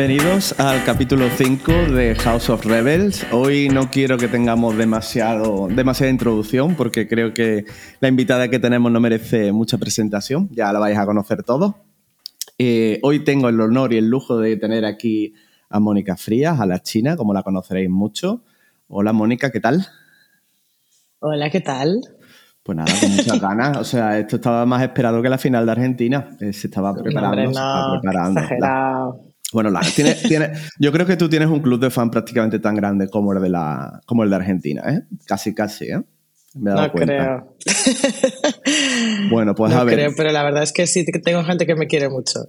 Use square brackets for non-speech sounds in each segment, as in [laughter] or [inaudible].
bienvenidos al capítulo 5 de House of Rebels. Hoy no quiero que tengamos demasiado, demasiada introducción porque creo que la invitada que tenemos no merece mucha presentación, ya la vais a conocer todos. Eh, hoy tengo el honor y el lujo de tener aquí a Mónica Frías, a la China, como la conoceréis mucho. Hola Mónica, ¿qué tal? Hola, ¿qué tal? Pues nada, con muchas [laughs] ganas. O sea, esto estaba más esperado que la final de Argentina. Eh, se estaba preparando. se estaba preparando. Bueno, tiene, [laughs] tiene, yo creo que tú tienes un club de fan prácticamente tan grande como el de, la, como el de Argentina, ¿eh? Casi, casi, ¿eh? Me he dado no creo. [laughs] bueno, pues a ver. creo, pero la verdad es que sí tengo gente que me quiere mucho.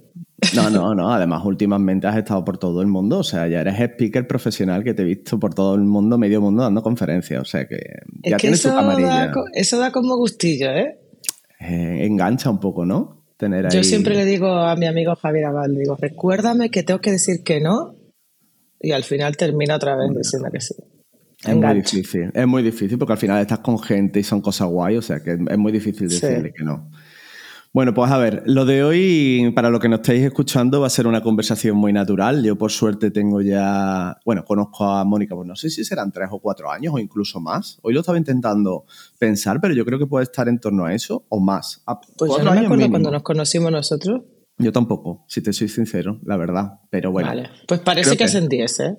No, no, no. [laughs] Además, últimamente has estado por todo el mundo. O sea, ya eres speaker profesional que te he visto por todo el mundo, medio mundo, dando conferencias. O sea, que ya tienes tu camarilla. Da, eso da como gustillo, ¿eh? ¿eh? Engancha un poco, ¿no? Yo siempre le digo a mi amigo Javier Abad, digo, recuérdame que tengo que decir que no y al final termina otra vez diciendo que sí. Es muy difícil, es muy difícil porque al final estás con gente y son cosas guay, o sea que es muy difícil decirle que no. Bueno, pues a ver, lo de hoy, para lo que nos estáis escuchando, va a ser una conversación muy natural. Yo por suerte tengo ya, bueno, conozco a Mónica, pues no sé si serán tres o cuatro años o incluso más. Hoy lo estaba intentando pensar, pero yo creo que puede estar en torno a eso o más. Pues yo no me acuerdo cuando nos conocimos nosotros. Yo tampoco, si te soy sincero, la verdad. Pero bueno. Vale. Pues parece que, hacen 10, ¿eh?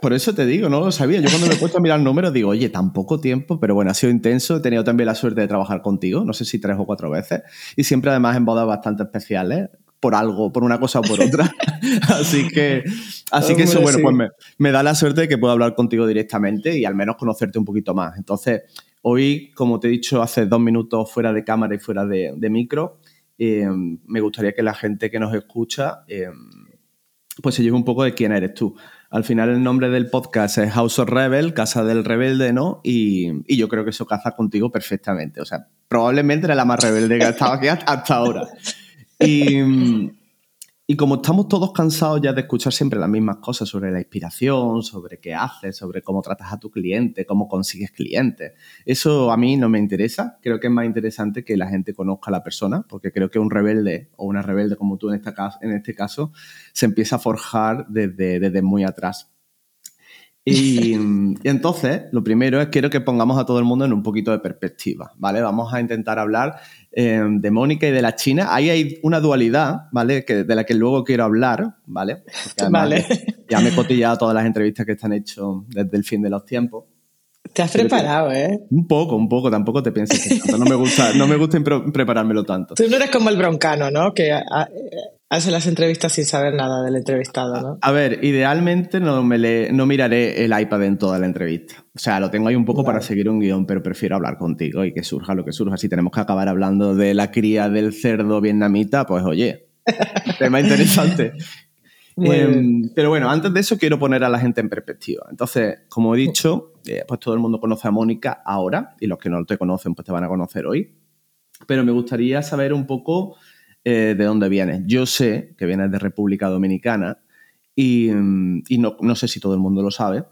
Por eso te digo, no lo sabía. Yo cuando me he puesto a mirar números digo, oye, tan poco tiempo, pero bueno, ha sido intenso. He tenido también la suerte de trabajar contigo, no sé si tres o cuatro veces. Y siempre además en bodas bastante especiales, por algo, por una cosa o por otra. [laughs] así que, así que eso, bueno, pues me, me, da la suerte de que puedo hablar contigo directamente y al menos conocerte un poquito más. Entonces, hoy, como te he dicho hace dos minutos fuera de cámara y fuera de, de micro, eh, me gustaría que la gente que nos escucha eh, pues se lleve un poco de quién eres tú. Al final el nombre del podcast es House of Rebel, Casa del Rebelde, ¿no? Y, yo creo que eso caza contigo perfectamente. O sea, probablemente eres la más rebelde que ha estado aquí hasta ahora. Y, y como estamos todos cansados ya de escuchar siempre las mismas cosas sobre la inspiración, sobre qué haces, sobre cómo tratas a tu cliente, cómo consigues clientes, eso a mí no me interesa. Creo que es más interesante que la gente conozca a la persona, porque creo que un rebelde o una rebelde como tú en, este caso se empieza a forjar desde muy atrás. Y, entonces, lo primero es quiero que pongamos a todo el mundo en un poquito de perspectiva, ¿vale? Vamos a intentar hablar eh, de Mónica y de la China. Ahí hay una dualidad, ¿vale? Que, de la que luego quiero hablar, ¿vale? vale. Ya me he cotillado todas las entrevistas que están hechas desde el fin de los tiempos. Te has preparado, ¿eh? Un poco, un poco, tampoco te pienses que tanto. No me gusta, no me gusta preparármelo tanto. Tú no eres como el broncano, ¿no? Que hace las entrevistas sin saber nada del entrevistado, ¿no? A, ver, idealmente no, me no miraré el iPad en toda la entrevista. O sea, lo tengo ahí un poco para seguir un guion, pero prefiero hablar contigo y que surja lo que surja. Si tenemos que acabar hablando de la cría del cerdo vietnamita, pues oye, [laughs] tema interesante. Em, pero bueno, antes de eso quiero poner a la gente en perspectiva. Entonces, como he dicho, eh, pues todo el mundo conoce a Mónica ahora y los que no te conocen pues te van a conocer hoy. Pero me gustaría saber un poco eh, de dónde vienes. Yo sé que vienes de República Dominicana y, no, sé si todo el mundo lo sabe,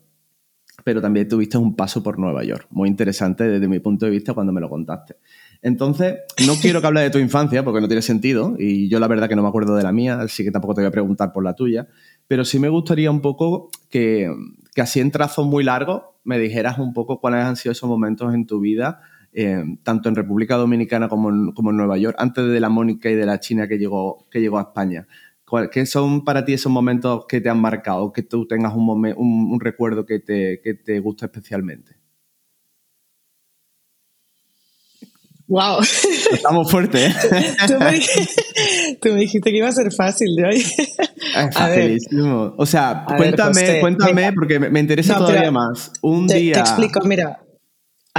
pero también tuviste un paso por Nueva York, muy interesante desde mi punto de vista cuando me lo contaste. Entonces, no [laughs] quiero que hable de tu infancia porque no tiene sentido y yo la verdad que no me acuerdo de la mía, así que tampoco te voy a preguntar por la tuya, pero sí me gustaría un poco que, que así en trazos muy largos me dijeras un poco cuáles han sido esos momentos en tu vida eh, tanto en República Dominicana como en, Nueva York, antes de la Mónica y de la China que llegó, que llegó a España. ¿Qué son para ti esos momentos que te han marcado, que tú tengas un, un, recuerdo que te, que te gusta especialmente? Wow. Estamos fuertes, ¿eh? [laughs] tú, me, dijiste que iba a ser fácil de hoy. Es facilísimo. O sea, cuéntame, cuéntame, porque me, interesa todavía más. Un día. Te explico, mira,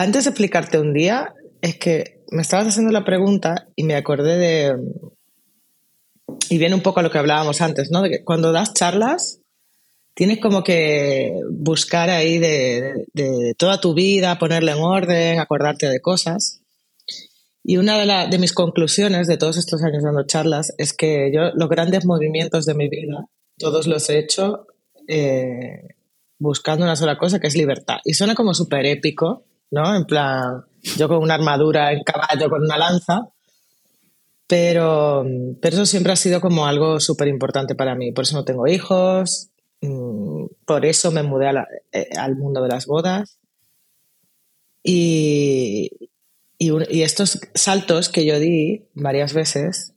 antes de explicarte un día, es que me estabas haciendo la pregunta y me acordé de. Y viene un poco a lo que hablábamos antes, ¿no? De que cuando das charlas, tienes como que buscar ahí de, toda tu vida, ponerla en orden, acordarte de cosas. Y una de, mis conclusiones de todos estos años dando charlas es que yo los grandes movimientos de mi vida, todos los he hecho eh, buscando una sola cosa, que es libertad. Y suena como súper épico, ¿no? En plan, yo con una armadura en caballo, con una lanza. Pero, pero eso siempre ha sido como algo súper importante para mí. Por eso no tengo hijos, mm, por eso me mudé eh, al mundo de las bodas. Y, y, estos saltos que yo di varias veces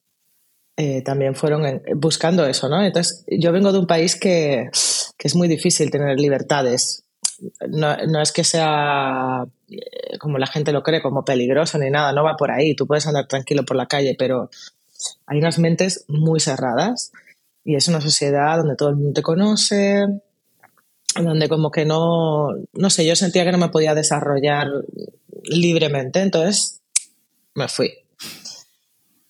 eh, también fueron buscando eso, ¿no? Entonces, yo vengo de un país que, que es muy difícil tener libertades. No, no, es que sea eh, como la gente lo cree, como peligroso ni nada, no va por ahí. Tú puedes andar tranquilo por la calle, pero hay unas mentes muy cerradas y es una sociedad donde todo el mundo te conoce, donde como que no, no sé, yo sentía que no me podía desarrollar libremente, entonces me fui.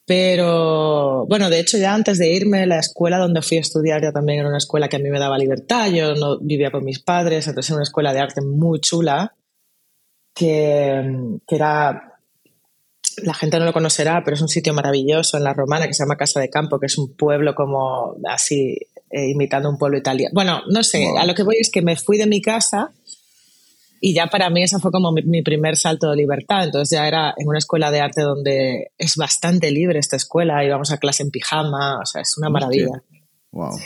Pero bueno, de hecho ya antes de irme, la escuela donde fui a estudiar ya también era una escuela que a mí me daba libertad, yo no vivía con mis padres, entonces era una escuela de arte muy chula, que, que era la gente no lo conocerá, pero es un sitio maravilloso en la Romana que se llama Casa de Campo, que es un pueblo como así, eh, imitando un pueblo italiano. Bueno, no sé, a lo que voy es que me fui de mi casa y ya para mí esa fue como mi, primer salto de libertad. Entonces ya era en una escuela de arte donde es bastante libre esta escuela, íbamos a clase en pijama, o sea, es una maravilla. Wow.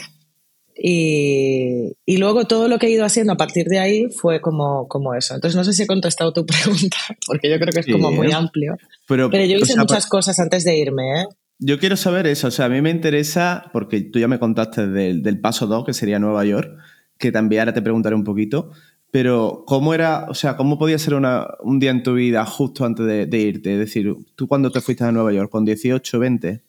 Y, y, luego todo lo que he ido haciendo a partir de ahí fue como, como eso. Entonces no sé si he contestado tu [laughs] pregunta, porque yo creo que es como muy amplio. Pero, yo hice muchas cosas antes de irme. ¿eh? Yo quiero saber eso. O sea, a mí me interesa, porque tú ya me contaste del, del paso 2, que sería Nueva York, que también ahora te preguntaré un poquito. Pero, ¿cómo era, o sea, cómo podía ser una, un día en tu vida justo antes de, de irte? Es decir, ¿tú cuándo te fuiste a Nueva York? ¿Con 18, 20?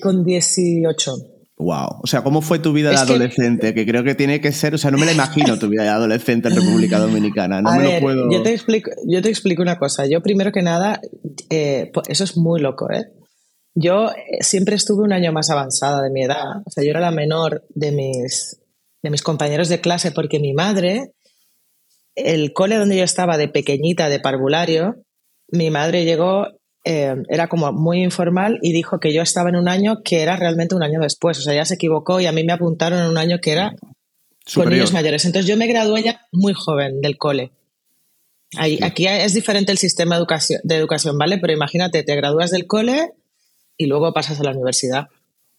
Con 18. Wow. O sea, ¿cómo fue tu vida de adolescente? Que... creo que tiene que ser, o sea, no me la imagino tu vida de adolescente en República [laughs] Dominicana. No me lo puedo. Yo te, explico, yo te explico una cosa. Yo, primero que nada, eh, eso es muy loco, ¿eh? Yo eh, siempre estuve un año más avanzada de mi edad. O sea, yo era la menor de mis, de mis compañeros de clase porque mi madre, el cole donde yo estaba de pequeñita, de parvulario, mi madre llegó eh, era como muy informal y dijo que yo estaba en un año que era realmente un año después. O sea, ya se equivocó y a mí me apuntaron en un año que era con niños mayores. Entonces yo me gradué ya muy joven del cole. Aquí es diferente el sistema de educación, de educación, ¿vale? Pero imagínate, te gradúas del cole y luego pasas a la universidad.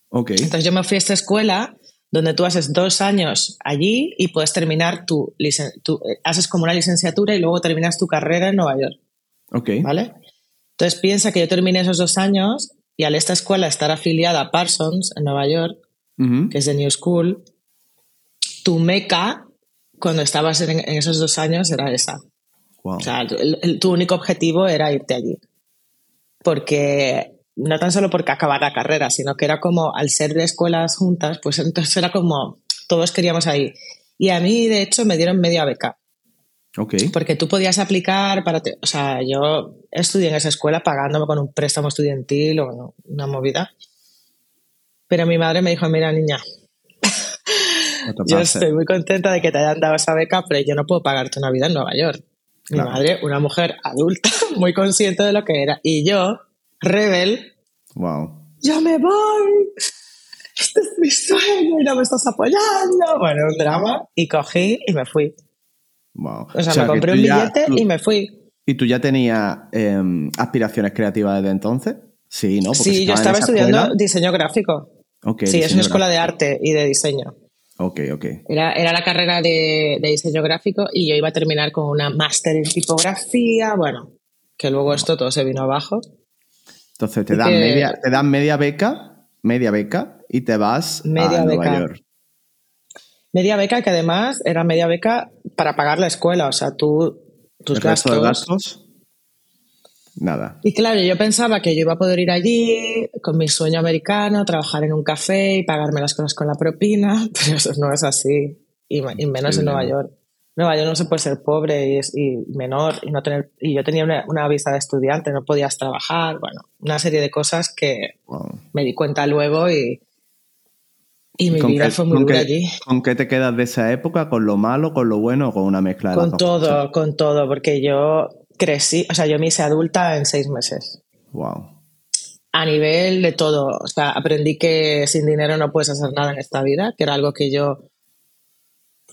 Okay. Entonces yo me fui a esta escuela donde tú haces dos años allí y puedes terminar tu, tu eh, haces como una licenciatura y luego terminas tu carrera en Nueva York. Ok. ¿Vale? Entonces piensa que yo terminé esos dos años y al esta escuela estar afiliada a Parsons en Nueva York, que es de New School, tu meca cuando estabas en, esos dos años era esa. O sea, tu único objetivo era irte allí. Porque no tan solo porque acabar la carrera, sino que era como al ser de escuelas juntas, pues entonces era como todos queríamos ahí. Y a mí, de hecho, me dieron media beca. Porque tú podías aplicar para... o sea, yo estudié en esa escuela pagándome con un préstamo estudiantil o una movida. Pero mi madre me dijo, mira niña, [laughs] yo estoy muy contenta de que te hayan dado esa beca, pero yo no puedo pagarte una vida en Nueva York. Mi madre, una mujer adulta, [laughs] muy consciente de lo que era. Y yo, rebel, wow. yo me voy, este es mi sueño y no me estás apoyando. Bueno, un drama. Y cogí y me fui. O sea, me compré un billete y me fui. ¿Y tú ya tenías em, aspiraciones creativas desde entonces? Sí, ¿no? sí, yo estaba estudiando diseño gráfico. sí, es una escuela de arte y de diseño. Ok, ok. Era, era la carrera de, diseño gráfico y yo iba a terminar con una máster en tipografía, bueno, que luego esto todo se vino abajo. Entonces te dan, media, te dan media beca, media beca y te vas a Nueva York. Media beca que además era media beca para pagar la escuela, o sea, tú, tus ¿El gastos. de gastos? Nada. Y claro, yo pensaba que yo iba a poder ir allí con mi sueño americano, trabajar en un café y pagarme las cosas con la propina, [laughs] pero eso no es así, y, menos en Nueva York. Nueva York no se puede ser pobre y, menor y no tener y yo tenía una, visa de estudiante, no podías trabajar, bueno, una serie de cosas que me di cuenta luego y, y mi vida fue muy dura allí. ¿Con qué te quedas de esa época? ¿Con lo malo, con lo bueno o con una mezcla de Con todo, con todo, porque yo crecí, o sea, yo me hice adulta en seis meses. Wow. A nivel de todo, o sea, aprendí que sin dinero no puedes hacer nada en esta vida, que era algo que yo...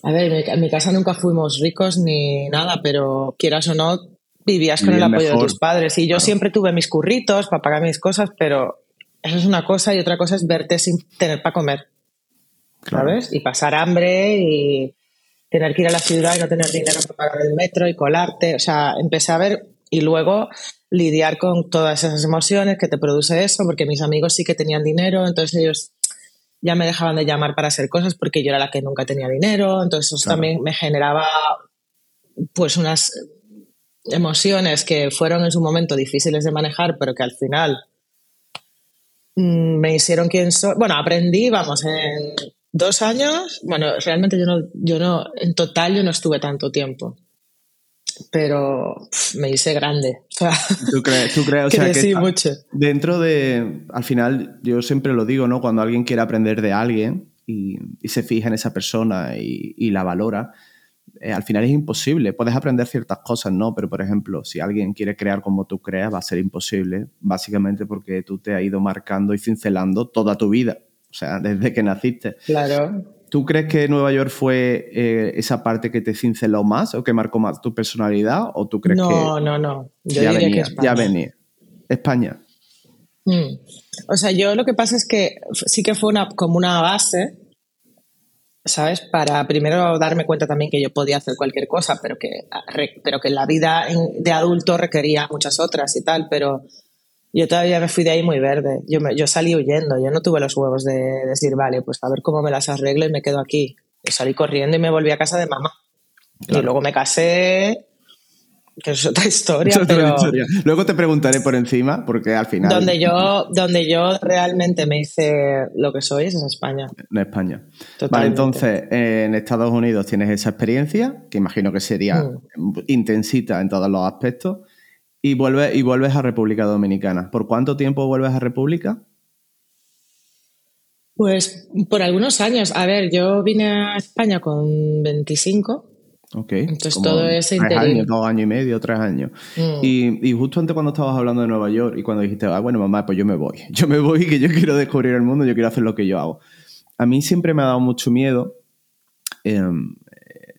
A ver, en mi casa nunca fuimos ricos ni nada, pero quieras o no, vivías con el apoyo de tus padres. Y yo siempre tuve mis curritos para pagar mis cosas, pero eso es una cosa y otra cosa es verte sin tener para comer. ¿Sabes? Y pasar hambre y tener que ir a la ciudad y no tener dinero para pagar el metro y colarte. O sea, empecé a ver y luego lidiar con todas esas emociones que te produce eso, porque mis amigos sí que tenían dinero, entonces ellos ya me dejaban de llamar para hacer cosas porque yo era la que nunca tenía dinero, entonces eso también me generaba pues unas emociones que fueron en su momento difíciles de manejar, pero que al final mm, me hicieron quien soy. Bueno, aprendí, vamos, en dos años, bueno, realmente yo no, yo no, en total yo no estuve tanto tiempo pero me hice grande. ¿Tú crees, tú crees o sea, que mucho. dentro de, al final, yo siempre lo digo, ¿no? Cuando alguien quiere aprender de alguien y, se fija en esa persona y, la valora, eh, al final es imposible. Puedes aprender ciertas cosas, ¿no? Pero, por ejemplo, si alguien quiere crear como tú creas, va a ser imposible, básicamente porque tú te has ido marcando y cincelando toda tu vida. O sea, desde que naciste. Claro. ¿Tú crees que Nueva York fue eh, esa parte que te cinceló más o que marcó más tu personalidad? ¿O tú crees no, que.? No, no, no. ya venía, Ya venía. España. Mm. O sea, yo lo que pasa es que sí que fue una, como una base, ¿sabes? Para primero darme cuenta también que yo podía hacer cualquier cosa, pero que, pero que la vida de adulto requería muchas otras y tal, pero yo todavía me fui de ahí muy verde. Yo, yo salí huyendo, yo no tuve los huevos de, decir, vale, pues a ver cómo me las arreglo y me quedo aquí. Yo salí corriendo y me volví a casa de mamá. Y luego me casé, que es otra [laughs] historia. pero... Luego te preguntaré por encima, porque al final. Donde yo, donde yo realmente me hice lo que soy es en España. En España. Vale, entonces, en Estados Unidos tienes esa experiencia, que imagino que sería mm. intensita en todos los aspectos. Y, vuelve, y vuelves a República Dominicana. ¿Por cuánto tiempo vuelves a República? Pues por algunos años. A ver, yo vine a España con 25. Ok. Entonces todo ese tres años, dos años y medio, tres años. Mm. Y, y, justo antes cuando estabas hablando de Nueva York y cuando dijiste, ah, bueno, mamá, pues yo me voy. [laughs] Yo me voy que yo quiero descubrir el mundo, yo quiero hacer lo que yo hago. A mí siempre me ha dado mucho miedo em,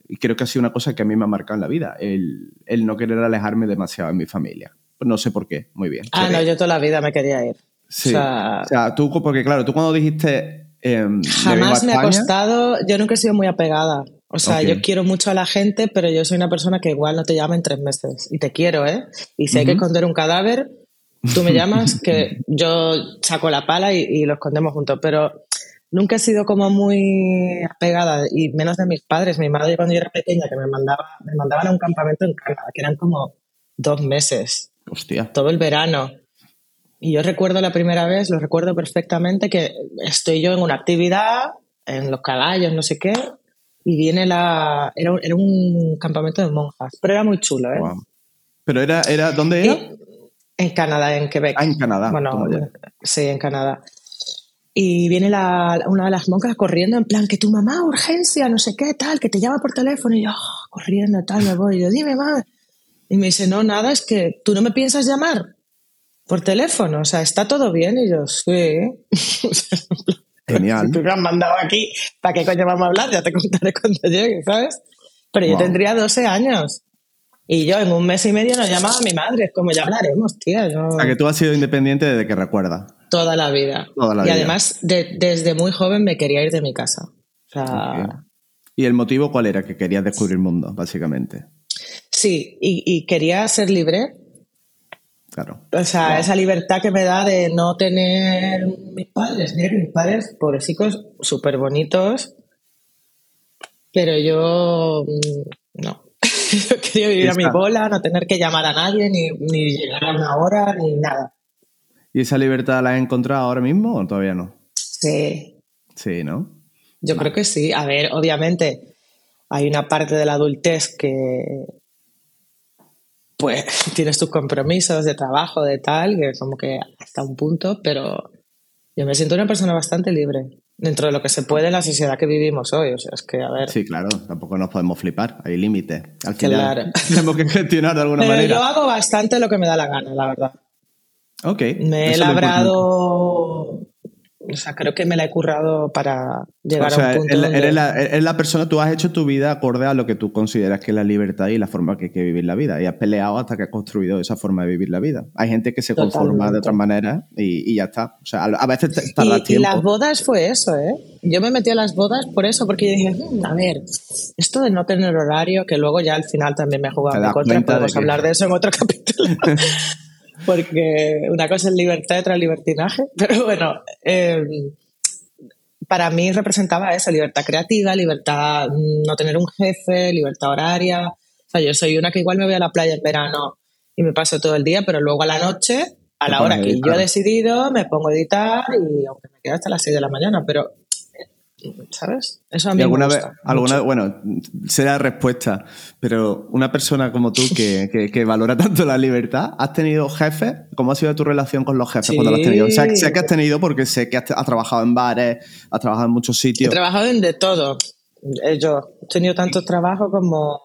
y creo que ha sido una cosa que a mí me ha marcado en la vida, el, no querer alejarme demasiado de mi familia. No sé por qué, muy bien. Ah, no, yo toda la vida me quería ir. Sí. O sea, tú, porque claro, tú cuando dijiste... Em, jamás me ha costado, yo nunca he sido muy apegada. O sea, yo quiero mucho a la gente, pero yo soy una persona que igual no te llama en tres meses. Y te quiero, ¿eh? Y si hay que esconder un cadáver, tú me llamas, que yo saco la pala y, y lo escondemos juntos. Pero nunca he sido como muy apegada, y menos de mis padres. Mi madre cuando yo era pequeña, que me, mandaba, me mandaban a un campamento en Canadá, que eran como dos meses. Hostia. Todo el verano. Y yo recuerdo la primera vez, lo recuerdo perfectamente, que estoy yo en una actividad, en los caballos, no sé qué, y viene la... Era, era un campamento de monjas, pero era muy chulo, ¿eh? ¿Pero era, era dónde era? en Canadá, en Quebec. Ah, en Canadá. Bueno, sí, en Canadá. Y viene la, una de las monjas corriendo en plan, que tu mamá, urgencia, no sé qué, tal, que te llama por teléfono. Y yo, oh, corriendo, tal, me voy. Y yo, dime, mamá. Y me dice, no, nada, es que tú no me piensas llamar por teléfono. O sea, ¿está todo bien? Y yo, sí. [laughs] Genial. tú me has mandado aquí, ¿para qué coño vamos a hablar? Ya te contaré cuando llegue, ¿sabes? Pero yo tendría 12 años. Y yo en un mes y medio no llamaba a mi madre. Es como, ya hablaremos, tía. Yo... O sea, que tú has sido independiente desde que recuerdas. Toda la vida. y además, desde muy joven me quería ir de mi casa. ¿Y el motivo cuál era? Que querías descubrir el mundo, básicamente. Sí, y, quería ser libre. Claro. O sea, esa libertad que me da de no tener mis padres. Mis padres, pobrecitos, súper bonitos. Pero yo mm, no. [laughs] yo quería vivir a mi bola, no tener que llamar a nadie, ni, ni llegar a una hora, ni nada. ¿Y esa libertad la has encontrado ahora mismo o todavía no? Sí. Sí, ¿no? Yo creo que sí. A ver, obviamente hay una parte de la adultez que pues [laughs] tienes tus compromisos de trabajo, de tal, que como que hasta un punto, pero yo me siento una persona bastante libre dentro de lo que se puede en la sociedad que vivimos hoy. O sea, es que, a ver. Sí, claro, tampoco nos podemos flipar, hay límites. Al final [laughs] tenemos que gestionar de alguna manera. Yo hago bastante lo que me da la gana, la verdad. Ok. Me he labrado o sea, creo que me la he currado para llegar O sea, a un punto eres, donde- eres la, eres la persona, tú has hecho tu vida acorde a lo que tú consideras que es la libertad y la forma que hay que vivir la vida. Y has peleado hasta que has construido esa forma de vivir la vida. Hay gente que se conforma de otras maneras y, y ya está. O sea, a, veces te- tardas Y, y tiempo. las bodas fue eso, ¿eh? Yo me metí a las bodas por eso, porque yo dije, "Mm, a ver, esto de no tener horario, que luego ya al final también me ha jugado en contra, podemos que- hablar de eso en otro [laughs] capítulo. [laughs] porque una cosa es libertad y otra libertinaje. [laughs] Pero bueno, eh, para mí representaba eso, libertad creativa, libertad mm, no tener un jefe, libertad horaria. O sea, yo soy una que igual me voy a la playa en verano y me paso todo el día, pero luego a la noche, a la hora que yo he decidido, me pongo a editar y aunque me quede hasta las 6 de la mañana, pero, ¿sabes? Eso a mí Y alguna me vez, gusta. alguna, mucho. bueno, será respuesta, pero una persona como tú que, que- que valora tanto la libertad, ¿has tenido jefes? ¿Cómo ha sido tu relación con los jefes cuando los has tenido? O sea, sé que has tenido porque sé que has, has trabajado en bares, has trabajado en muchos He sitios. trabajado en de todo. Eh, Yo he tenido tanto trabajo como...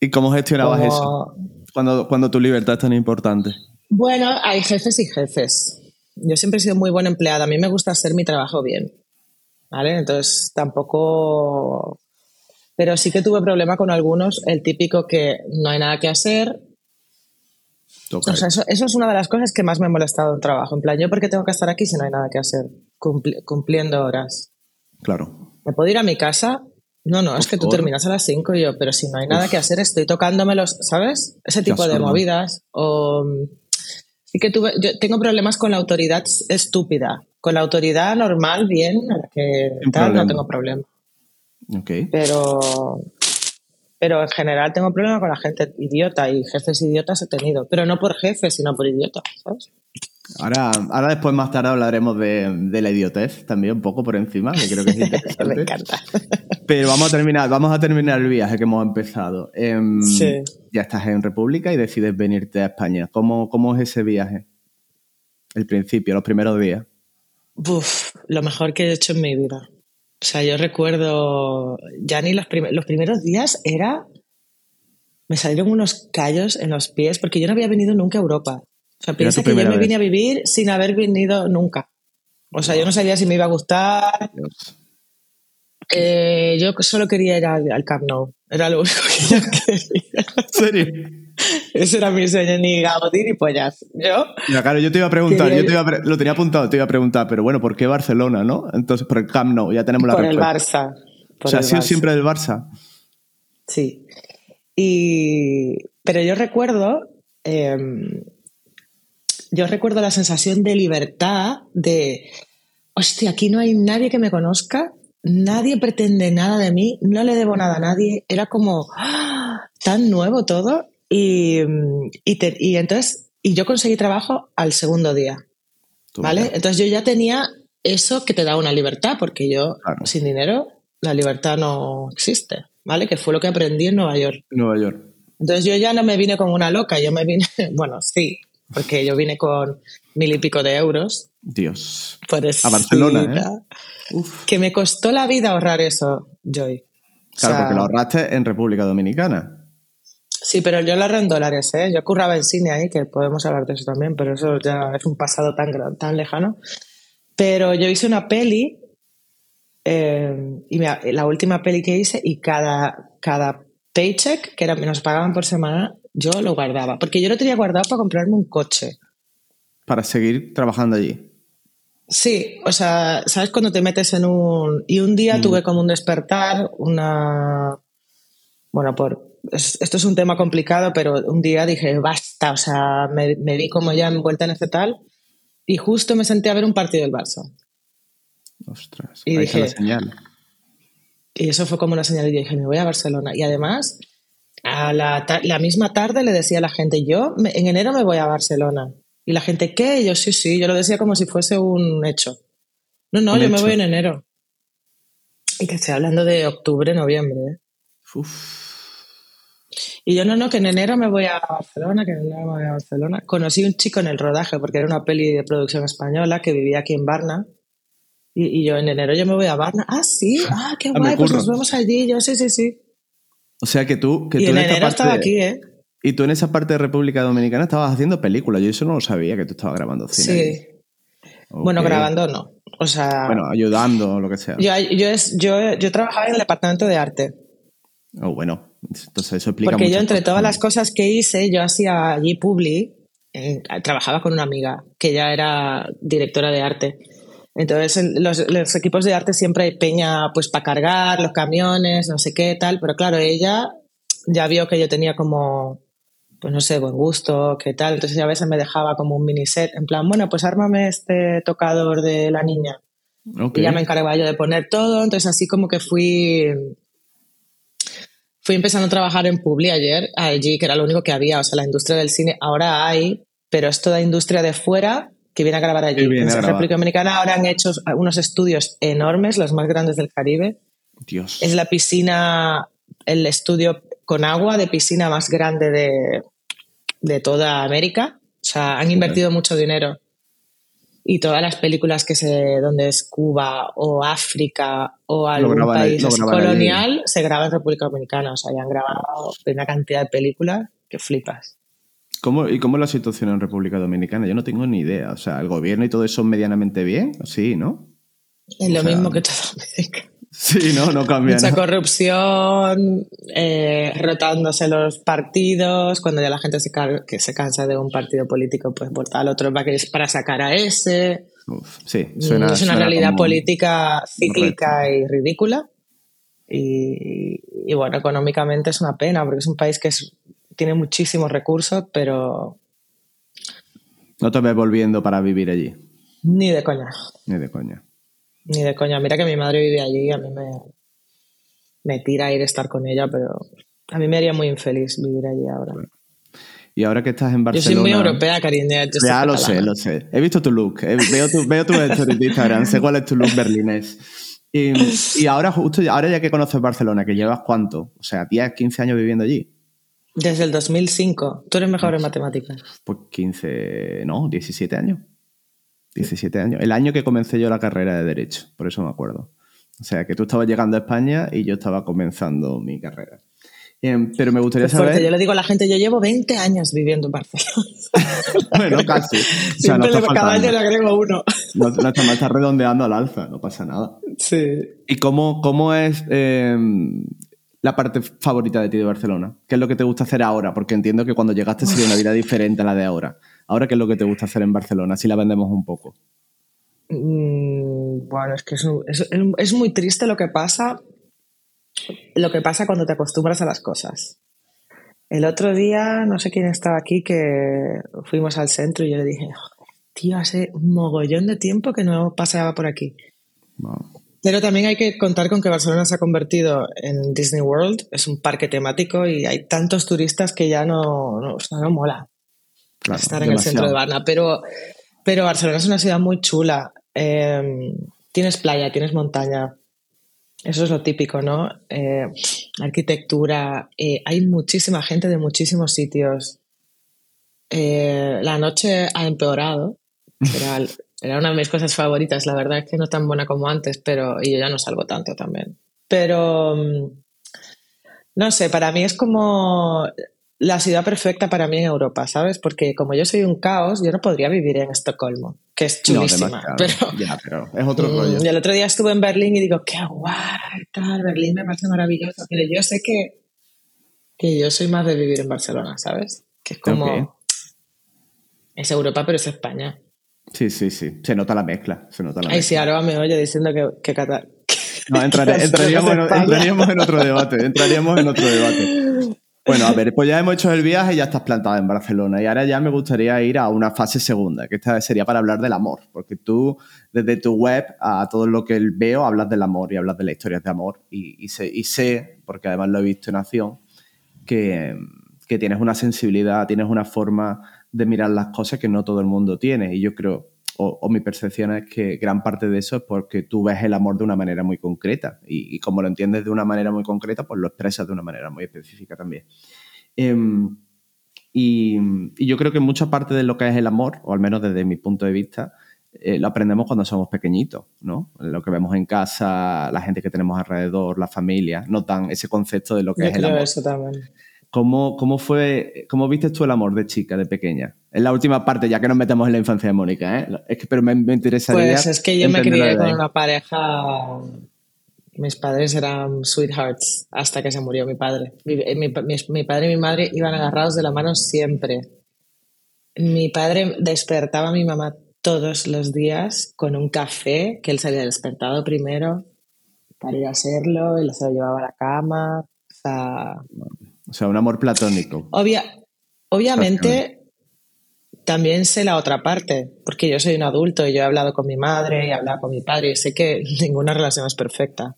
¿Y cómo gestionabas como- eso? Cuando, cuando tu libertad es tan importante. Bueno, hay jefes y jefes. Yo siempre he sido muy buena empleada. A mí me gusta hacer mi trabajo bien. ¿Vale? Entonces tampoco. Pero sí que tuve problema con algunos. El típico que no hay nada que hacer. O sea, eso, eso es una de las cosas que más me ha molestado en trabajo. En plan, ¿yo por qué tengo que estar aquí si no hay nada que hacer? Cumpli- cumpliendo horas. claro. ¿Me puedo ir a mi casa? No, no, es que tú terminas a las 5 y yo, pero si no hay nada que hacer, estoy tocándome los, ¿sabes? Ese tipo de movidas. O, mm, que tuve, yo tengo problemas con la autoridad estúpida. Con la autoridad normal, bien, a la que tal, no tengo problema. Ok. Pero, pero en general tengo problema con la gente idiota y jefes idiotas he tenido. Pero no por jefes, sino por idiotas, ¿sabes? Ahora, ahora después más tarde hablaremos de, de la idiotez también un poco por encima, que creo que es [laughs] Me interesante. encanta. Pero vamos a terminar, vamos a terminar el viaje que hemos empezado. Em, Sí. Ya estás en República y decides venirte a España. ¿Cómo, cómo es ese viaje? El principio, los primeros días. Uf, lo mejor que he hecho en mi vida. O sea, yo recuerdo, ya ni los, prim- los primeros días era, me salieron unos callos en los pies porque yo no había venido nunca a Europa. O sea, piensa que yo me vine a vivir sin haber venido nunca. O sea, yo no sabía si me iba a gustar. Eh, yo solo quería ir al, al Camp Nou. Era lo único que yo [laughs] quería. ¿En serio? Ese era mi sueño, ni Gaudí ni pollas. Yo, claro, yo te iba a preguntar, Quería yo te iba a pre- lo tenía apuntado, te iba a preguntar, pero bueno, ¿por qué Barcelona, no? Entonces, por el Camp Nou, ya tenemos la por el respuesta. Barça. o sea, el ha sido Barça. siempre del Barça. Sí. Y, pero yo recuerdo, eh, yo recuerdo la sensación de libertad, de, hostia, aquí no hay nadie que me conozca, nadie pretende nada de mí, no le debo nada a nadie, era como ¡ah! tan nuevo todo. Y, y, te- y entonces, y yo conseguí trabajo al segundo día, ¿vale? Entonces yo ya tenía eso que te da una libertad, porque yo Claro. sin dinero la libertad no existe, ¿vale? Que fue lo que aprendí en Nueva York. Nueva York. Entonces yo ya no me vine con una loca, yo me vine, [laughs] bueno, sí, porque yo vine con mil y pico de euros. Dios. Pobrecita. A Barcelona, ¿eh? Uf. Que me costó la vida ahorrar eso, Joy. O Claro, sea, porque lo ahorraste en República Dominicana. Sí, pero yo lo ahorré en dólares, ¿eh? Yo curraba en cine ahí, que podemos hablar de eso también, pero eso ya es un pasado tan, gran- tan lejano. Pero yo hice una peli, eh, y me- la última peli que hice, y cada, cada paycheck, que era, nos pagaban por semana, yo lo guardaba. Porque yo lo tenía guardado para comprarme un coche. Para seguir trabajando allí. Sí, o sea, ¿sabes cuando te metes en un... Y un día Mm. tuve como un despertar, una... Bueno, por... es- Esto es un tema complicado, pero un día dije, basta, o sea, me, me vi como ya envuelta en ese tal y justo me senté a ver un partido del Barça. Ostras. Y ahí está la dije- señal. Y eso fue como una señal y yo dije, me voy a Barcelona. Y además, a la, la misma tarde le decía a la gente, yo me- en enero me voy a Barcelona. Y la gente, ¿qué? Y yo, sí, sí, yo lo decía como si fuese un hecho. No, no, yo me voy en enero. Y que estoy hablando de octubre, noviembre. ¿eh? Uf. Y yo, no, no, que en enero me voy a Barcelona, que en enero me voy a Barcelona. Conocí un chico en el rodaje, porque era una peli de producción española que vivía aquí en Varna. Y, y yo, en enero yo me voy a Varna. Ah, sí, [laughs] ah, qué guay, pues nos vemos allí. Yo, sí, sí, sí. O sea que tú, que Y tú en en esta enero parte estaba de- aquí, ¿eh? Y tú en esa parte de República Dominicana estabas haciendo películas. Yo eso no lo sabía, que tú estabas grabando cine. Sí. Bueno, grabando no. O sea. Bueno, ayudando o lo que sea. Yo, yo, yo, yo trabajaba en el departamento de arte. Oh, bueno. Entonces eso explica Porque yo, entre todas las cosas que hice, yo hacía allí Publi. trabajaba con una amiga que ya era directora de arte. Entonces, los, los, equipos de arte siempre hay peña pues para cargar, los camiones, no sé qué, tal. Pero claro, ella ya vio que yo tenía como pues no sé, buen gusto, qué tal. Entonces a veces me dejaba como un mini set, en plan, bueno, pues ármame este tocador de la niña. Y ya me encargaba yo de poner todo. Entonces así como que fui fui empezando a trabajar en Publi ayer, allí, que era lo único que había. O sea, la industria del cine ahora hay, pero es toda industria de fuera que viene a grabar allí. En la República Dominicana ahora han hecho unos estudios enormes, los más grandes del Caribe. Dios. Es la piscina, el estudio con agua de piscina más grande de, toda América. O sea, han invertido mucho dinero. Y todas las películas que se, donde es Cuba o África o algún país colonial se graba en República Dominicana. O sea, ya han grabado una cantidad de películas que flipas. ¿Cómo, ¿Y cómo es la situación en República Dominicana? Yo no tengo ni idea. O sea, ¿el gobierno y todo eso medianamente bien? Sí, ¿no? Es lo mismo que toda América. Sí, no, no cambia. Mucha corrupción, eh, rotándose los partidos, cuando ya la gente se, que se cansa de un partido político, pues vota al otro para sacar a ese. sí, suena, es una realidad política cíclica y ridícula. Y, bueno, económicamente es una pena, porque es un país que tiene muchísimos recursos, pero... No te ves volviendo para vivir allí. Ni de coña. Ni de coña. Ni de coña. Mira que mi madre vive allí y a mí me, me tira ir a estar con ella, pero a mí me haría muy infeliz vivir allí ahora. Y ahora que estás en Barcelona. Yo soy muy europea, cariño. Ya lo sé, lo sé. He visto tu look. veo tu, veo tu de Instagram. sé cuál es tu look berlinés. Y, y, ahora, justo, ahora ya que conoces Barcelona, que llevas cuánto? O sea, 10, 15 años viviendo allí. Desde el 2005. Tú eres mejor en matemáticas. Pues 15, no, 17 años. 17 años. El año que comencé yo la carrera de Derecho, por eso me acuerdo. O sea, que tú estabas llegando a España y yo estaba comenzando mi carrera. Em, pero me gustaría saber. Yo le digo a la gente, yo llevo 20 años viviendo en Barcelona. [laughs] bueno, casi. O sea, no cada año le agrego uno. no, está mal, está redondeando al alza, no pasa nada. Sí. ¿Y cómo, cómo es em, la parte favorita de ti de Barcelona? ¿Qué es lo que te gusta hacer ahora? Porque entiendo que cuando llegaste sería una vida diferente a la de ahora. Ahora, ¿qué es lo que te gusta hacer en Barcelona? Si la vendemos un poco. Mm, bueno, es que es, muy triste lo que pasa. Lo que pasa cuando te acostumbras a las cosas. El otro día, no sé quién estaba aquí, que fuimos al centro y yo le dije, tío, hace un mogollón de tiempo que no paseaba por aquí. Pero también hay que contar con que Barcelona se ha convertido en Disney World, es un parque temático y hay tantos turistas que ya no, no, no mola estar en el centro de Barna. Pero, pero Barcelona es una ciudad muy chula. Em, tienes playa, tienes montaña. Eso es lo típico, ¿no? Eh, arquitectura. Eh, hay muchísima gente de muchísimos sitios. Eh, la noche ha empeorado. Era, [laughs] era, una de mis cosas favoritas. La verdad es que no tan buena como antes, pero y yo ya no salgo tanto también. Pero mm, no sé, para mí es como la ciudad perfecta para mí en Europa, ¿sabes? Porque como yo soy un caos, yo no podría vivir en Estocolmo, que es chulísima. pero, ya, pero es otro mm, rollo. Y el otro día estuve en Berlín y digo, qué guay, tal, Berlín me parece maravilloso. Pero yo sé que, que yo soy más de vivir en Barcelona, ¿sabes? Que es como... Es Europa, pero es España. Sí, sí, sí. Se nota la mezcla. Se nota la Ay, sí, ahora me oye diciendo que, que No, [laughs] entraríamos, entraríamos en otro debate. Entraríamos en otro debate. Bueno, a ver, pues ya hemos hecho el viaje y ya estás plantada en Barcelona. Y ahora ya me gustaría ir a una fase segunda, que esta sería para hablar del amor. Porque tú, desde tu web a todo lo que veo, hablas del amor y hablas de las historias de amor. Y, sé, porque además lo he visto en acción, que, que tienes una sensibilidad, tienes una forma de mirar las cosas que no todo el mundo tiene. Y yo creo o, mi percepción es que gran parte de eso es porque tú ves el amor de una manera muy concreta y, como lo entiendes de una manera muy concreta, pues lo expresas de una manera muy específica también. Em, y, yo creo que mucha parte de lo que es el amor, o al menos desde mi punto de vista, eh, lo aprendemos cuando somos pequeñitos, ¿no? Lo que vemos en casa, la gente que tenemos alrededor, la familia, no dan ese concepto de lo que es el amor. Eso también. ¿Cómo, cómo fue, cómo viste tú el amor de chica, de pequeña? En la última parte, ya que nos metemos en la infancia de Mónica, ¿eh? Es que, pero me, me interesaría. Pues es que yo me crié con una pareja. Mis padres eran sweethearts hasta que se murió mi padre. Mi, mi, mi padre y mi madre iban agarrados de la mano siempre. Mi padre despertaba a mi mamá todos los días con un café que él se había despertado primero para ir a hacerlo y se lo llevaba a la cama. O sea, o sea un amor platónico. Obvia, obviamente, también sé la otra parte, porque yo soy un adulto y yo he hablado con mi madre y he hablado con mi padre y sé que [laughs] ninguna relación es perfecta.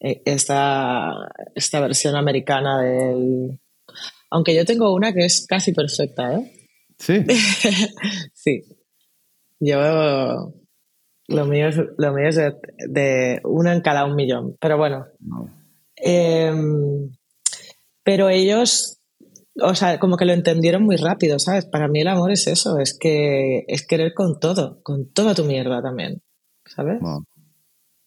E, esta, esta versión americana del... Aunque yo tengo una que es casi perfecta, ¿eh? Sí. [laughs] sí. Yo lo mío es, lo mío es de, uno en cada un millón. Pero bueno. Em, pero ellos, o sea, como que lo entendieron muy rápido, ¿sabes? Para mí el amor es eso, es que es querer con todo, con toda tu mierda también, ¿sabes?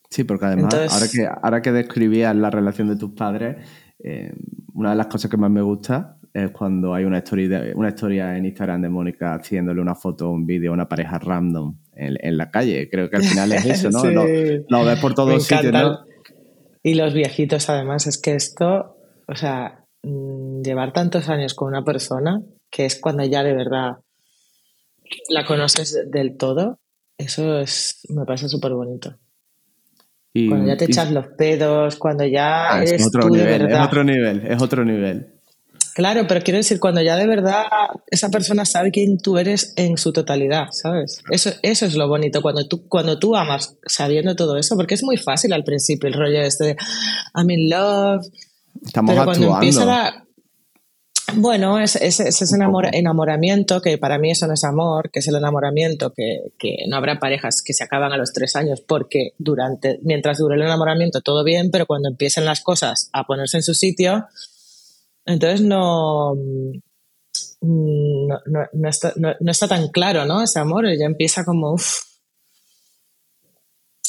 Sí, porque además, ahora, que, ahora que describías la relación de tus padres, eh, una de las cosas que más me gusta es cuando hay una historia, una historia en Instagram de Mónica haciéndole una foto o un vídeo a una pareja random en, la calle. Creo que al final es eso, ¿no? [laughs] Lo, ves por todos sitios, ¿no? Y los viejitos, además, es que esto, o sea, llevar tantos años con una persona, que es cuando ya de verdad la conoces del todo, eso es, me parece súper bonito. cuando ya te echas los pedos, cuando ya ah, es otro nivel, Es otro nivel, es otro nivel. Claro, pero quiero decir, cuando ya de verdad esa persona sabe quién tú eres en su totalidad, ¿sabes? Eso, eso es lo bonito, cuando tú, cuando tú amas sabiendo todo eso, porque es muy fácil al principio el rollo este de I'm in love. Estamos pero cuando empieza la, bueno, ese es, es, enamoramiento, que para mí eso no es amor, que es el enamoramiento, que, que, no habrá parejas que se acaban a los tres años, porque durante, mientras dure el enamoramiento todo bien, pero cuando empiecen las cosas a ponerse en su sitio, entonces no, no, está, tan claro, ¿no? Ese amor ya empieza como...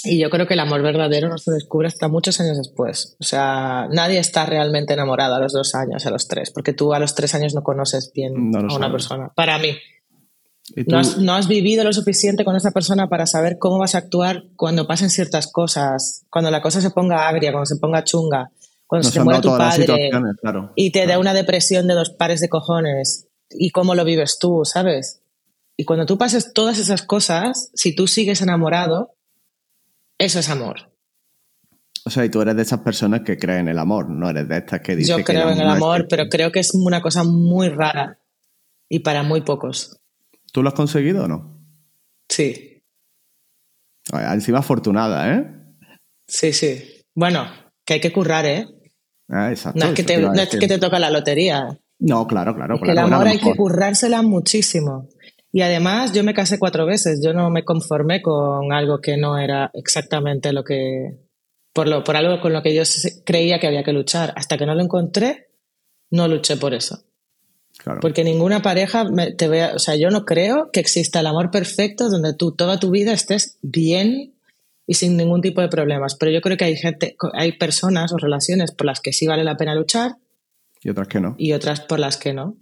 Y yo creo que el amor verdadero no se descubre hasta muchos años después. O sea, nadie está realmente enamorado a los dos años, a los tres, porque tú a los tres años no conoces bien a una persona. Para mí. No has, no has, vivido lo suficiente con esa persona para saber cómo vas a actuar cuando pasen ciertas cosas, cuando la cosa se ponga agria, cuando se ponga chunga cuando se muere tu padre y te da una depresión de dos pares de cojones y cómo lo vives tú, ¿sabes? Y cuando tú pases todas esas cosas, si tú sigues enamorado, eso es amor. O sea, y tú eres de esas personas que creen en el amor, no eres de estas que dicen Yo creo en el amor, pero creo que es una cosa muy rara y para muy pocos. ¿Tú lo has conseguido o no? Sí. Encima afortunada, ¿eh? Sí, sí. Bueno, que hay que currar, ¿eh? Ah, exacto. No es, que te, toca la lotería. No, claro, claro. el amor hay que currársela muchísimo. Y además yo me casé cuatro veces, yo no me conformé con algo que no era exactamente lo que, por, lo, por algo con lo que yo creía que había que luchar. Hasta que no lo encontré, no luché por eso. Claro. Porque ninguna pareja te vea, o sea, yo no creo que exista el amor perfecto donde tú toda tu vida estés bien y sin ningún tipo de problemas. Pero yo creo que hay gente, hay personas o relaciones por las que sí vale la pena luchar. Y otras que no. Y otras por las que no.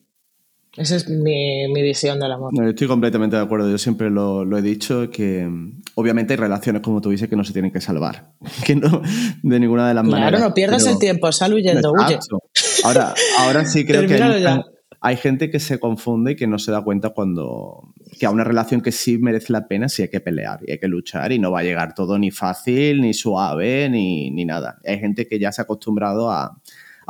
Esa es mi, visión del amor. estoy completamente de acuerdo. Yo siempre lo, he dicho que obviamente hay relaciones, como tú dices, que no se tienen que salvar. [laughs] Que no, de ninguna de las maneras. Claro, no pierdas el tiempo, sal huyendo, huye. Ahora, ahora sí creo que hay gente que se confunde y que no se da cuenta cuando que a una relación que sí merece la pena sí hay que pelear y hay que luchar y no va a llegar todo ni fácil, ni suave, ni, ni nada. Hay gente que ya se ha acostumbrado a,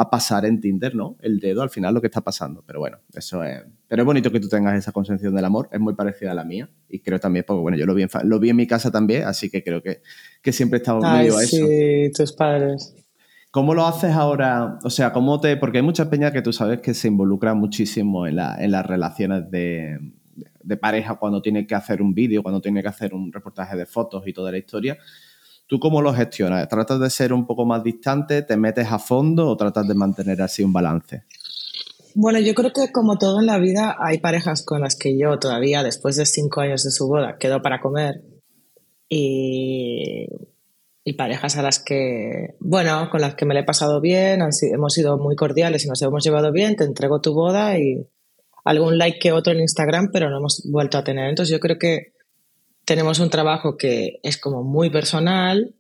a, pasar en Tinder, ¿no? El dedo al final lo que está pasando. Pero bueno, eso es... Pero es bonito que tú tengas esa concepción del amor, es muy parecida a la mía y creo también, porque bueno, yo lo vi en, lo vi en mi casa también, así que creo que, que siempre estamos medio a eso. Sí, tus padres. ¿Cómo lo haces ahora? O sea, ¿cómo te.? Porque hay muchas peñas que tú sabes que se involucran muchísimo en, las relaciones de, pareja cuando tiene que hacer un vídeo, cuando tiene que hacer un reportaje de fotos y toda la historia. ¿Tú cómo lo gestionas? ¿Tratas de ser un poco más distante? ¿Te metes a fondo o tratas de mantener así un balance? Bueno, yo creo que como todo en la vida, hay parejas con las que yo todavía, después de cinco años de su boda, quedo para comer. Y y parejas a las que, bueno, con las que me la he pasado bien, hemos sido muy cordiales y nos hemos llevado bien, te entrego tu boda y algún like que otro en Instagram, pero no hemos vuelto a tener. Entonces yo creo que tenemos un trabajo que es como muy personal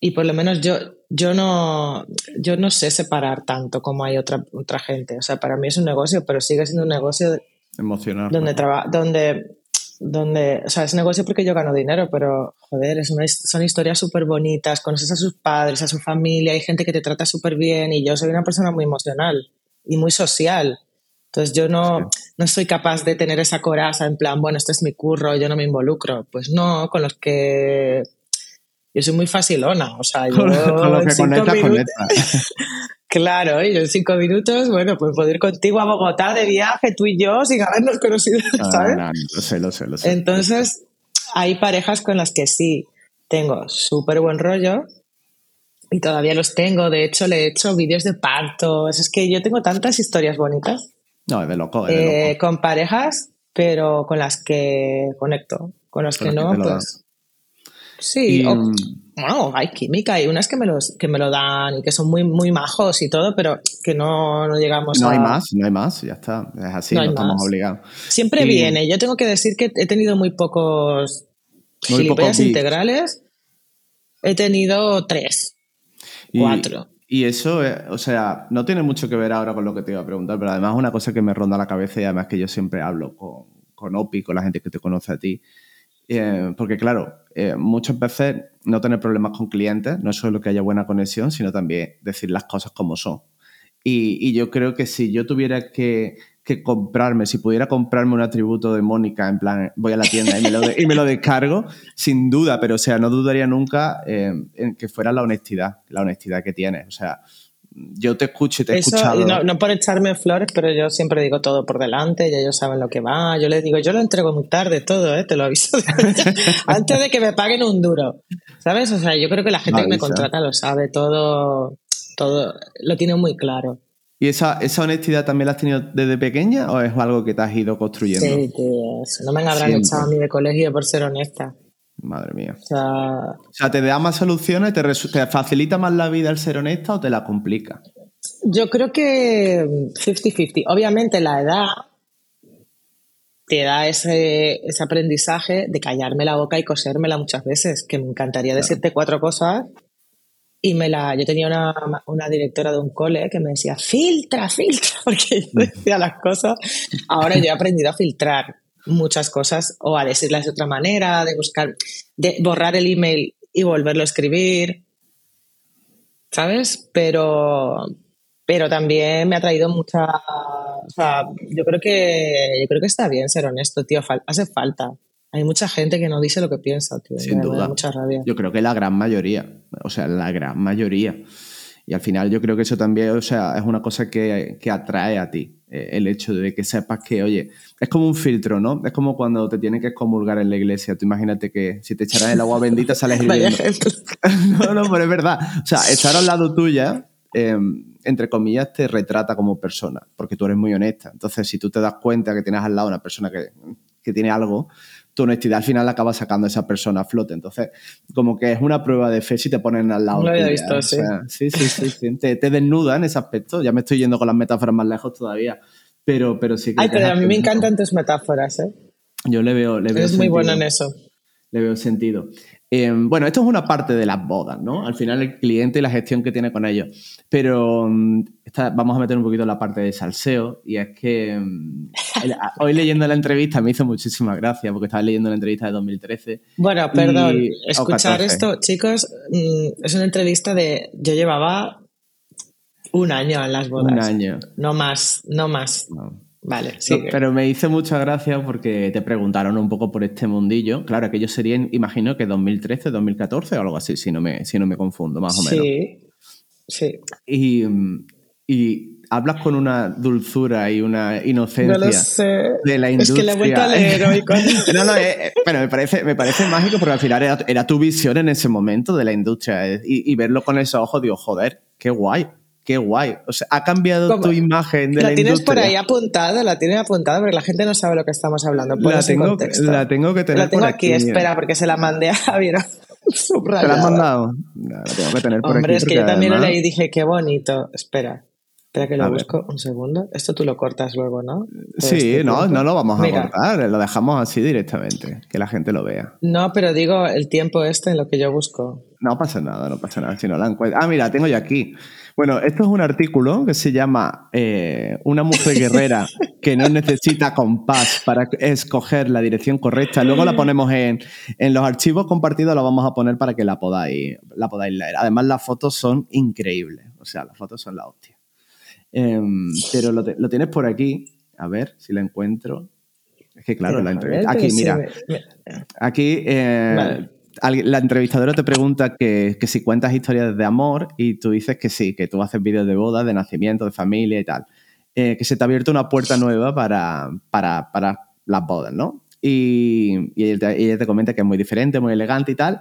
y por lo menos yo, yo, no, yo no sé separar tanto como hay otra, otra gente. O sea, para mí es un negocio, pero sigue siendo un negocio emocional. Donde, donde donde, o sea, es negocio porque yo gano dinero, pero joder, es son historias súper bonitas, conoces a sus padres, a su familia, hay gente que te trata súper bien y yo soy una persona muy emocional y muy social. Entonces yo no, no soy capaz de tener esa coraza en plan, bueno, este es mi curro, yo no me involucro. Pues no, con los que yo soy muy facilona, o sea, yo [laughs] con los que conectas, [laughs] Claro, y en cinco minutos, bueno, pues poder ir contigo a Bogotá de viaje, tú y yo, sin habernos conocido, ¿sabes? No, lo sé, lo sé, lo sé. Entonces, hay parejas con las que sí tengo súper buen rollo y todavía los tengo. De hecho, le he hecho vídeos de partos. Es que yo tengo tantas historias bonitas. No, es de loco, es de eh, Con parejas, pero con las que conecto. Con las que no, pues. Sí, bueno, hay química, hay unas que me, los, que me lo dan y que son muy, muy majos y todo, pero que no, no llegamos no a... No hay más, no hay más, ya está, es así, no, estamos obligados. Siempre viene, yo tengo que decir que he tenido muy pocos muy integrales, he tenido tres, cuatro. Y eso, o sea, no tiene mucho que ver ahora con lo que te iba a preguntar, pero además es una cosa que me ronda la cabeza y además que yo siempre hablo con, con Opi, con la gente que te conoce a ti, eh, porque claro, eh, muchas veces no tener problemas con clientes no es solo que haya buena conexión, sino también decir las cosas como son. Y, yo creo que si yo tuviera que, comprarme, si pudiera comprarme un atributo de Mónica, en plan, voy a la tienda y me lo, y me lo descargo, [laughs] sin duda, pero o sea, no dudaría nunca eh, en que fuera la honestidad, la honestidad que tienes. O sea, yo te escucho y te he escuchado. No, no, por echarme flores, pero yo siempre digo todo por delante y ellos saben lo que va. Yo les digo, yo lo entrego muy tarde todo, ¿eh? te lo aviso. [laughs] Antes de que me paguen un duro. ¿Sabes? O sea, yo creo que la gente que me contrata lo sabe todo, todo, lo tiene muy claro. ¿Y esa, esa honestidad también la has tenido desde pequeña o es algo que te has ido construyendo? Sí, tío. No me habrán echado a mí de colegio por ser honesta. Madre mía. O sea, ¿te da más soluciones? Te, ¿Te, facilita más la vida el ser honesta o te la complica? Yo creo que 50-50. Obviamente la edad te da ese, aprendizaje de callarme la boca y cosérmela muchas veces, que me encantaría decirte cuatro cosas y me la... Yo tenía una, una, directora de un cole que me decía, filtra, filtra, [laughs] porque yo decía las cosas. Ahora yo he aprendido a filtrar muchas cosas o a decirlas de otra manera, de buscar, de borrar el email y volverlo a escribir, ¿sabes? Pero, pero también me ha traído mucha, o sea, yo creo que, yo creo que está bien ser honesto, tío, hace falta. Hay mucha gente que no dice lo que piensa, tío. Sin duda. mucha rabia. Yo creo que la gran mayoría, o sea, la gran mayoría. Y al final yo creo que eso también, o sea, es una cosa que, que atrae a ti. Eh, el hecho de que sepas que, oye, es como un filtro, ¿no? Es como cuando te tienen que excomulgar en la iglesia. Tú imagínate que si te echaras el agua [laughs] bendita sales hirviendo. [laughs] no, no, pero es verdad. O sea, estar al lado tuya, em, entre comillas, te retrata como persona, porque tú eres muy honesta. Entonces, si tú te das cuenta que tienes al lado una persona que, que tiene algo, tu honestidad al final acaba sacando a esa persona a flote. Entonces, como que es una prueba de fe si te ponen al lado. Lo había visto, sí. sí. Sí, sí, Te, desnuda en ese aspecto. Ya me estoy yendo con las metáforas más lejos todavía. Pero, pero sí que. Ay, pero a mí me encantan tus metáforas, ¿eh? Yo le veo. Le veo muy bueno en eso. Le veo sentido. Em, bueno, esto es una parte de las bodas, ¿no? Al final el cliente y la gestión que tiene con ellos. Pero mm, vamos a meter un poquito la parte de salseo y es que mm, [laughs] hoy leyendo la entrevista me hizo muchísima gracia porque estaba leyendo la entrevista de 2013. Bueno, perdón, escuchar esto, chicos, mm, es una entrevista de... Yo llevaba un año en las bodas. Un año. No más, no más. Vale, sí. pero me hice mucha gracia porque te preguntaron un poco por este mundillo. Claro, aquello sería, imagino que 2013, 2014 o algo así, si no me, si no me confundo, más o menos. Sí, sí. Y, hablas con una dulzura y una inocencia no lo sé. de la industria. Es que le he vuelto a leer hoy. [laughs] no, no, eh, eh, pero me parece, me parece mágico porque al final era, tu visión en ese momento de la industria eh, y, y verlo con esos ojos, digo, joder, qué guay qué guay. O sea, ha cambiado tu imagen de la, la tienes por ahí apuntada, la tienes apuntada porque la gente no sabe lo que estamos hablando. La tengo, la tengo, que tener. La tengo aquí, espera, porque se la mandé a Javier. [laughs] ¿Te la has mandado? la tengo que tener por Hombre, es que yo también lo leí y dije, qué bonito. Espera, espera que lo busco un segundo. Esto tú lo cortas luego, ¿no? sí, este no, no lo vamos a cortar, lo dejamos así directamente, que la gente lo vea. No, pero digo el tiempo este en lo que yo busco. No pasa nada, no pasa nada si no la encuentro. Ah, mira, tengo yo aquí. Bueno, esto es un artículo que se llama eh, Una mujer guerrera que no necesita compás para escoger la dirección correcta. Luego la ponemos en, los archivos compartidos, la vamos a poner para que la podáis, la podáis leer. Además, las fotos son increíbles. O sea, las fotos son la hostia. Em, pero lo, tienes por aquí. A ver si la encuentro. Es que claro, la entrevista. Aquí, mira. Aquí. Eh, la entrevistadora te pregunta que, si cuentas historias de amor y tú dices que sí, que tú haces vídeos de boda, de nacimiento, de familia y tal. Eh, que se te ha abierto una puerta nueva para, para, las bodas, ¿no? Y, ella, te, comenta que es muy diferente, muy elegante y tal.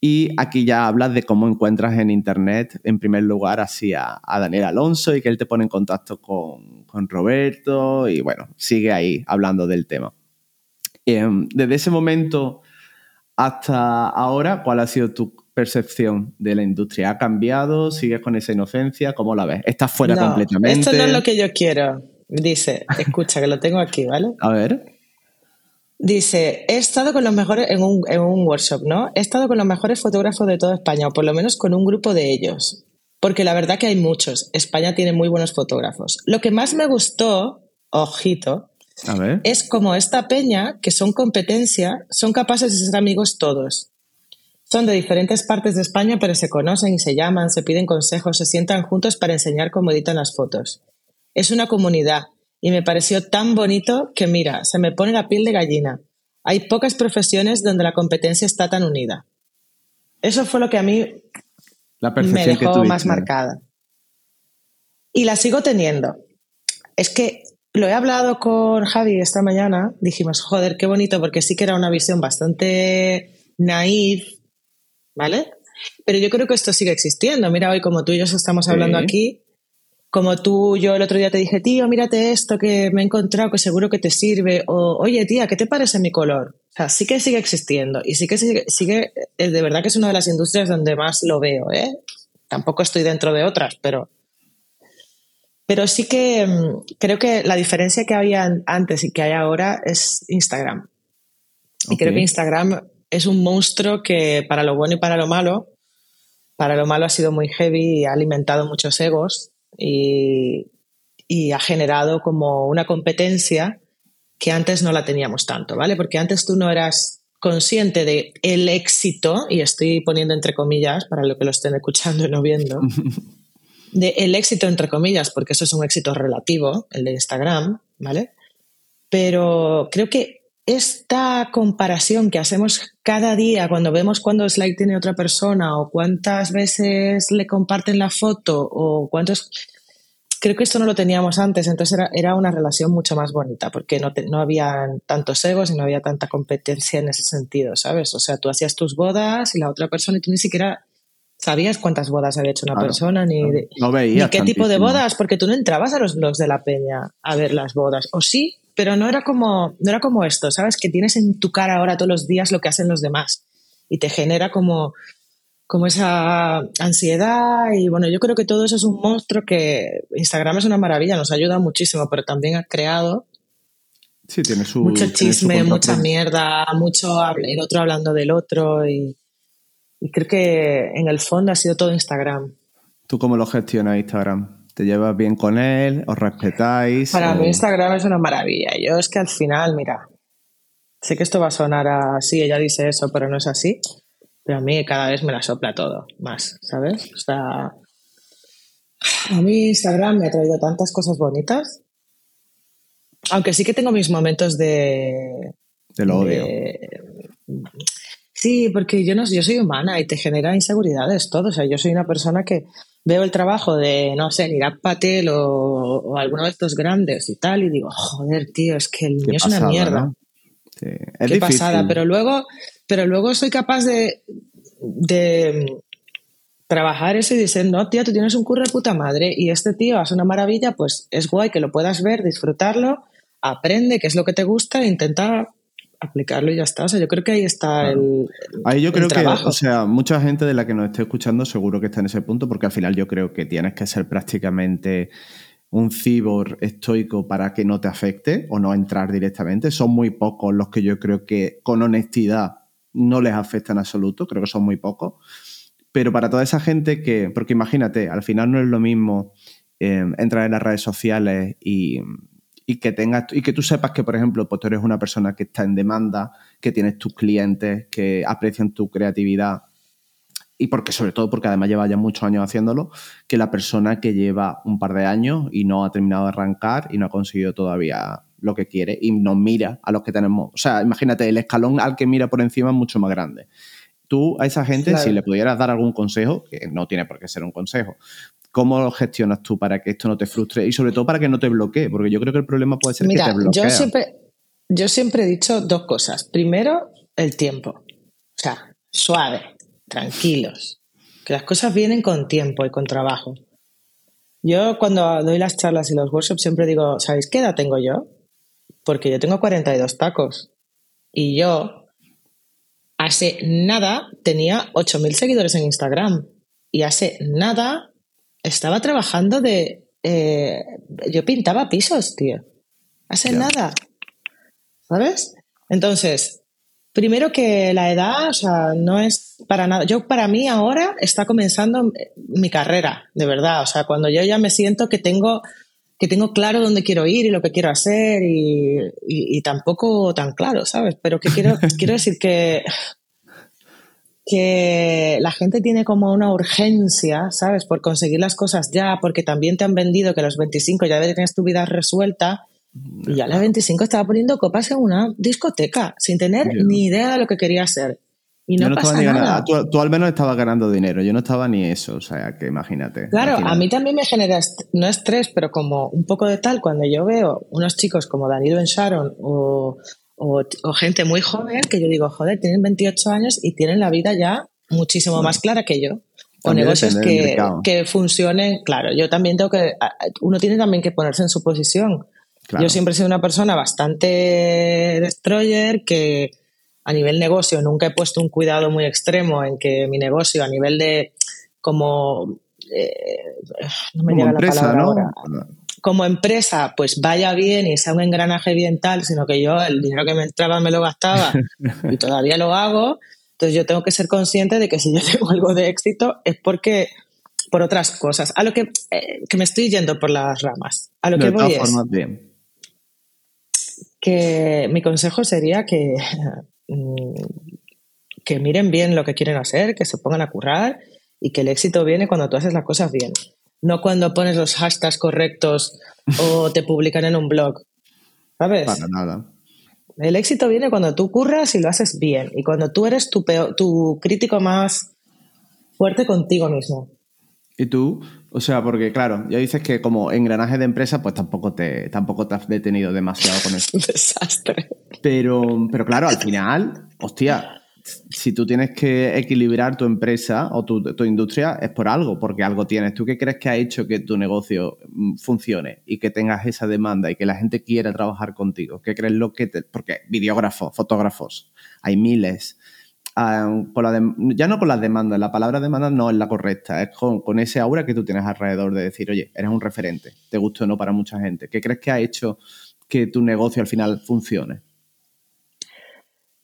Y aquí ya hablas de cómo encuentras en internet, en primer lugar, así a, Daniel Alonso y que él te pone en contacto con, Roberto y bueno, sigue ahí hablando del tema. Em, desde ese momento hasta ahora, ¿cuál ha sido tu percepción de la industria? ¿Ha cambiado? ¿Sigues con esa inocencia? ¿Cómo la ves? ¿Estás fuera completamente? Esto no es lo que yo quiero. Dice, escucha, que lo tengo aquí, ¿vale? A ver. Dice, he estado con los mejores, en un, en un workshop, ¿no? He estado con los mejores fotógrafos de toda España, o por lo menos con un grupo de ellos. Porque la verdad que hay muchos. España tiene muy buenos fotógrafos. Lo que más me gustó, ojito, es como esta peña, que son competencia, son capaces de ser amigos todos. Son de diferentes partes de España, pero se conocen y se llaman, se piden consejos, se sientan juntos para enseñar cómo editan las fotos. Es una comunidad y me pareció tan bonito que, mira, se me pone la piel de gallina. Hay pocas profesiones donde la competencia está tan unida. Eso fue lo que a mí me dejó más marcada. Y la sigo teniendo. Es que lo he hablado con Javi esta mañana, dijimos, joder, qué bonito, porque sí que era una visión bastante naif, ¿vale? Pero yo creo que esto sigue existiendo. Mira, hoy como tú y yo estamos hablando aquí, como tú, yo el otro día te dije, tío, mírate esto que me he encontrado, que seguro que te sirve, o oye, tía, ¿qué te parece mi color? O sea, sí que sigue existiendo y sí que sigue, sigue eh, de verdad que es una de las industrias donde más lo veo, ¿eh? Tampoco estoy dentro de otras, pero pero sí que mm, creo que la diferencia que había antes y que hay ahora es Instagram. Y creo que Instagram es un monstruo que para lo bueno y para lo malo, para lo malo ha sido muy heavy y ha alimentado muchos egos y, y ha generado como una competencia que antes no la teníamos tanto, ¿vale? Porque antes tú no eras consciente de el éxito, y estoy poniendo entre comillas para lo que lo estén escuchando y no viendo, [laughs] de el éxito, entre comillas, porque eso es un éxito relativo, el de Instagram, ¿vale? Pero creo que esta comparación que hacemos cada día cuando vemos cuántos likes tiene otra persona o cuántas veces le comparten la foto o cuántos... Creo que esto no lo teníamos antes, entonces era, una relación mucho más bonita porque no, no había tantos egos y no había tanta competencia en ese sentido, ¿sabes? O sea, tú hacías tus bodas y la otra persona y ni siquiera sabías cuántas bodas había hecho una persona, ni, qué tipo de bodas, porque tú no entrabas a los blogs de la peña a ver las bodas. O sí, pero no era como, no era como esto, ¿sabes? Que tienes en tu cara ahora todos los días lo que hacen los demás. Y te genera como, como esa ansiedad. Y bueno, yo creo que todo eso es un monstruo que Instagram es una maravilla, nos ayuda muchísimo, pero también ha creado Sí, tiene su, mucho chisme, mucha mierda, mucho el otro hablando del otro y y creo que en el fondo ha sido todo Instagram. ¿Tú cómo lo gestionas Instagram? ¿Te llevas bien con él? ¿Os respetáis? Para mí Instagram es una maravilla. Yo es que al final, mira, sé que esto va a sonar así, ella dice eso, pero no es así. Pero a mí cada vez me la sopla todo más, ¿sabes? O sea, a mí Instagram me ha traído tantas cosas bonitas. Aunque sí que tengo mis momentos de... Del odio. Sí, porque yo no yo soy humana y te genera inseguridades todo. O sea, yo soy una persona que veo el trabajo de, no sé, Nirab Patel o, o alguno de estos grandes y tal, y digo, joder, tío, es que el niño es una mierda. Qué pasada. Pero luego, pero luego soy capaz de, de trabajar eso y decir, no, tío, tú tienes un curro de puta madre y este tío hace una maravilla, pues es guay que lo puedas ver, disfrutarlo, aprende qué es lo que te gusta e intenta aplicarlo y ya está. O sea, yo creo que ahí está el. Ahí yo creo que, o sea, mucha gente de la que nos esté escuchando seguro que está en ese punto, porque al final yo creo que tienes que ser prácticamente un cibor estoico para que no te afecte o no entrar directamente. Son muy pocos los que yo creo que con honestidad no les afecta en absoluto, creo que son muy pocos. Pero para toda esa gente que, porque imagínate, al final no es lo mismo eh, entrar en las redes sociales y, que tengas y que tú sepas que, por ejemplo, pues tú eres una persona que está en demanda, que tienes tus clientes, que aprecian tu creatividad y porque sobre todo porque además lleva ya muchos años haciéndolo, que la persona que lleva un par de años y no ha terminado de arrancar y no ha conseguido todavía lo que quiere y nos mira a los que tenemos. O sea, imagínate, el escalón al que mira por encima es mucho más grande. Tú a esa gente, si le pudieras dar algún consejo, que no tiene por qué ser un consejo, ¿cómo lo gestionas tú para que esto no te frustre y sobre todo para que no te bloquee? Porque yo creo que el problema puede ser que te bloquee. Yo siempre, yo siempre he dicho dos cosas. Primero, el tiempo. O sea, suave tranquilos, que las cosas vienen con tiempo y con trabajo. Yo cuando doy las charlas y los workshops siempre digo, ¿sabéis qué edad tengo yo? Porque yo tengo 42 tacos y yo hace nada tenía 8.000 seguidores en Instagram y hace nada estaba trabajando de... Eh, yo pintaba pisos, tío. Hace nada. ¿Sabes? Entonces, Primero que la edad, o sea, no es para nada. Yo, para mí, ahora está comenzando mi carrera, de verdad. O sea, cuando yo ya me siento que tengo, que tengo claro dónde quiero ir y lo que quiero hacer y, tampoco tan claro, ¿sabes? Pero que quiero, [laughs] quiero decir que, que la gente tiene como una urgencia, ¿sabes? Por conseguir las cosas ya, porque también te han vendido que a los 25 ya tienes tu vida resuelta y ya a las 25 estaba poniendo copas en una discoteca, sin tener ni idea de lo que quería hacer. Y no, pasa nada. Tú, al menos estabas ganando dinero, yo no estaba ni eso, o sea, que imagínate. Claro, a mí también me genera, no estrés, pero como un poco de tal, cuando yo veo unos chicos como Danilo en Sharon o, o, gente muy joven, que yo digo, joder, tienen 28 años y tienen la vida ya muchísimo más clara que yo. O negocios que, que funcionen, claro, yo también tengo que, uno tiene también que ponerse en su posición. Yo siempre he sido una persona bastante destroyer que a nivel negocio nunca he puesto un cuidado muy extremo en que mi negocio a nivel de como eh, no me llega la palabra ahora. Como empresa, pues vaya bien y sea un engranaje bien tal, sino que yo el dinero que me entraba me lo gastaba y [laughs] todavía lo hago. Entonces yo tengo que ser consciente de que si yo [laughs] tengo algo de éxito es porque por otras cosas. A lo que, eh, que me estoy yendo por las ramas. A lo que voy es, bien que mi consejo sería que, mm, que miren bien lo que quieren hacer, que se pongan a currar y que el éxito viene cuando tú haces las cosas bien. No cuando pones los hashtags correctos o te publican en un blog. ¿Sabes? Para nada. El éxito viene cuando tú curras y lo haces bien. Y cuando tú eres tu, tu crítico más fuerte contigo mismo. ¿Y tú? O sea, porque claro, ya dices que como engranaje de empresa, pues tampoco te, tampoco te has detenido demasiado con esto. [laughs] Desastre. Pero, pero claro, al final, hostia, si tú tienes que equilibrar tu empresa o tu, industria, es por algo, porque algo tienes. ¿Tú qué crees que ha hecho que tu negocio mm, funcione y que tengas esa demanda y que la gente quiera trabajar contigo? ¿Qué crees lo que te.? Porque videógrafos, fotógrafos, hay miles ya no con las demandas, la palabra demanda no es la correcta, es con, ese aura que tú tienes alrededor de decir, oye, eres un referente, te gusta o no para mucha gente. ¿Qué crees que ha hecho que tu negocio al final funcione?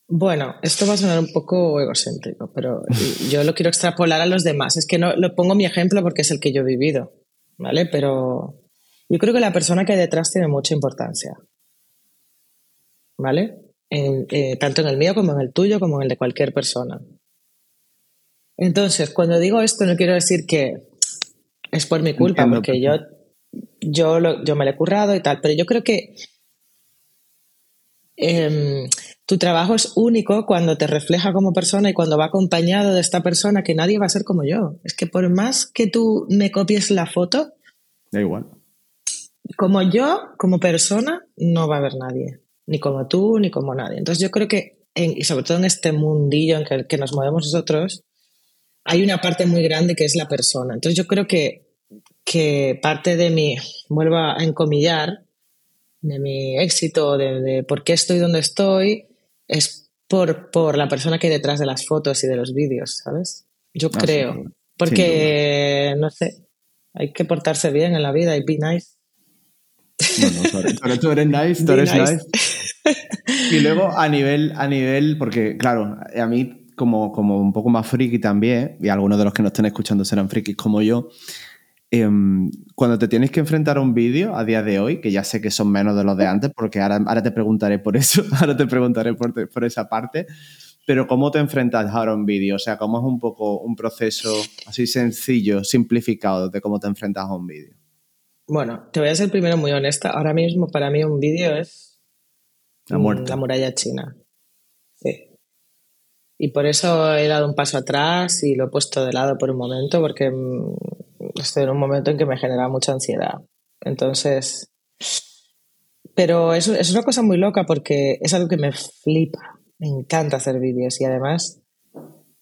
Bueno, esto va a sonar un poco egocéntrico, pero yo lo quiero extrapolar a los demás. Es que no lo pongo mi ejemplo porque es el que yo he vivido, ¿vale? Pero yo creo que la persona que hay detrás tiene mucha importancia, ¿vale? Eh, tanto en el mío como en el tuyo, como en el de cualquier persona. Entonces, cuando digo esto, no quiero decir que es por mi culpa, porque yo, yo, yo me lo he currado y tal, pero yo creo que em, tu trabajo es único cuando te refleja como persona y cuando va acompañado de esta persona que nadie va a ser como yo. Es que por más que tú me copies la foto, da igual. Como yo, como persona, no va a haber nadie ni como tú, ni como nadie. Entonces yo creo que, y sobre todo en este mundillo en el que nos movemos nosotros, hay una parte muy grande que es la persona. Entonces yo creo que, que parte de mi, vuelvo a encomillar, de mi éxito, de, por qué estoy donde estoy, es por, por la persona que hay detrás de las fotos y de los vídeos, ¿sabes? Yo Ah, creo. sí, Porque, no sé, hay que portarse bien en la vida y be nice. Bueno, tú eres, tú eres- nice, tú eres nice. nice. Y luego a nivel, a nivel, porque claro, a mí como, como un poco más friki también, y algunos de los que nos estén escuchando serán frikis como yo, em, cuando te tienes que enfrentar a un vídeo a día de hoy, que ya sé que son menos de los de antes, porque ahora, ahora te preguntaré por eso, [laughs] ahora te preguntaré por, por esa parte, pero ¿cómo te enfrentas ahora a un vídeo? O sea, ¿cómo es un poco un proceso así sencillo, simplificado de cómo te enfrentas a un vídeo? Bueno, te voy a ser primero muy honesta. Ahora mismo para mí un vídeo es La mm, muerte. la muralla china. Sí. Y por eso he dado un paso atrás y lo he puesto de lado por un momento porque mm, estoy en un momento en que me genera mucha ansiedad. Entonces, pero es, es una cosa muy loca porque es algo que me flipa. Me encanta hacer vídeos y además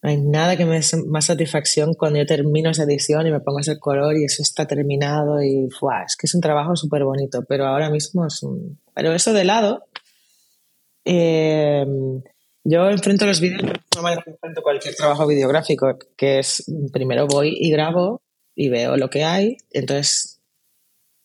no hay nada que me dé más satisfacción cuando yo termino esa edición y me pongo ese color y eso está terminado y ¡fua! es que es un trabajo súper bonito, pero ahora mismo es. Pero eso de lado, eh, yo enfrento los vídeos de la que enfrento cualquier trabajo videográfico, que es primero voy y grabo y veo lo que hay, entonces...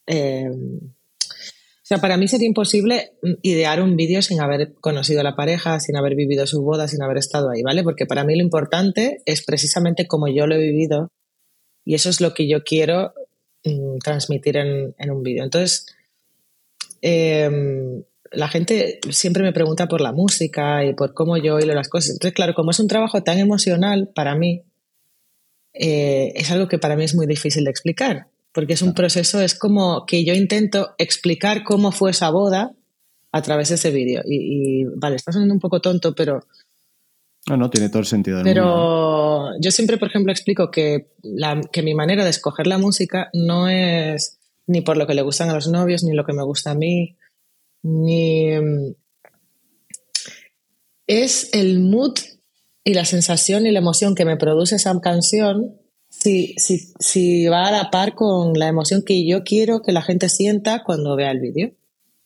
eh, o sea, para mí sería imposible idear un vídeo sin haber conocido a la pareja, sin haber vivido su boda, sin haber estado ahí, ¿vale? Porque para mí lo importante es precisamente como yo lo he vivido y eso es lo que yo quiero mm, transmitir en, en un vídeo. Entonces, eh, la gente siempre me pregunta por la música y por cómo yo hilo las cosas. Entonces, claro, como es un trabajo tan emocional para mí, eh, es algo que para mí es muy difícil de explicar porque es un proceso, es como que yo intento explicar cómo fue esa boda a través de ese vídeo. Y, y, vale, está sonando un poco tonto, pero... No, no, tiene todo el sentido del Pero mundo. yo siempre, por ejemplo, explico que, la, que mi manera de escoger la música no es ni por lo que le gustan a los novios, ni lo que me gusta a mí, ni... Es el mood y la sensación y la emoción que me produce esa canción si, si, si va a la par con la emoción que yo quiero que la gente sienta cuando vea el vídeo.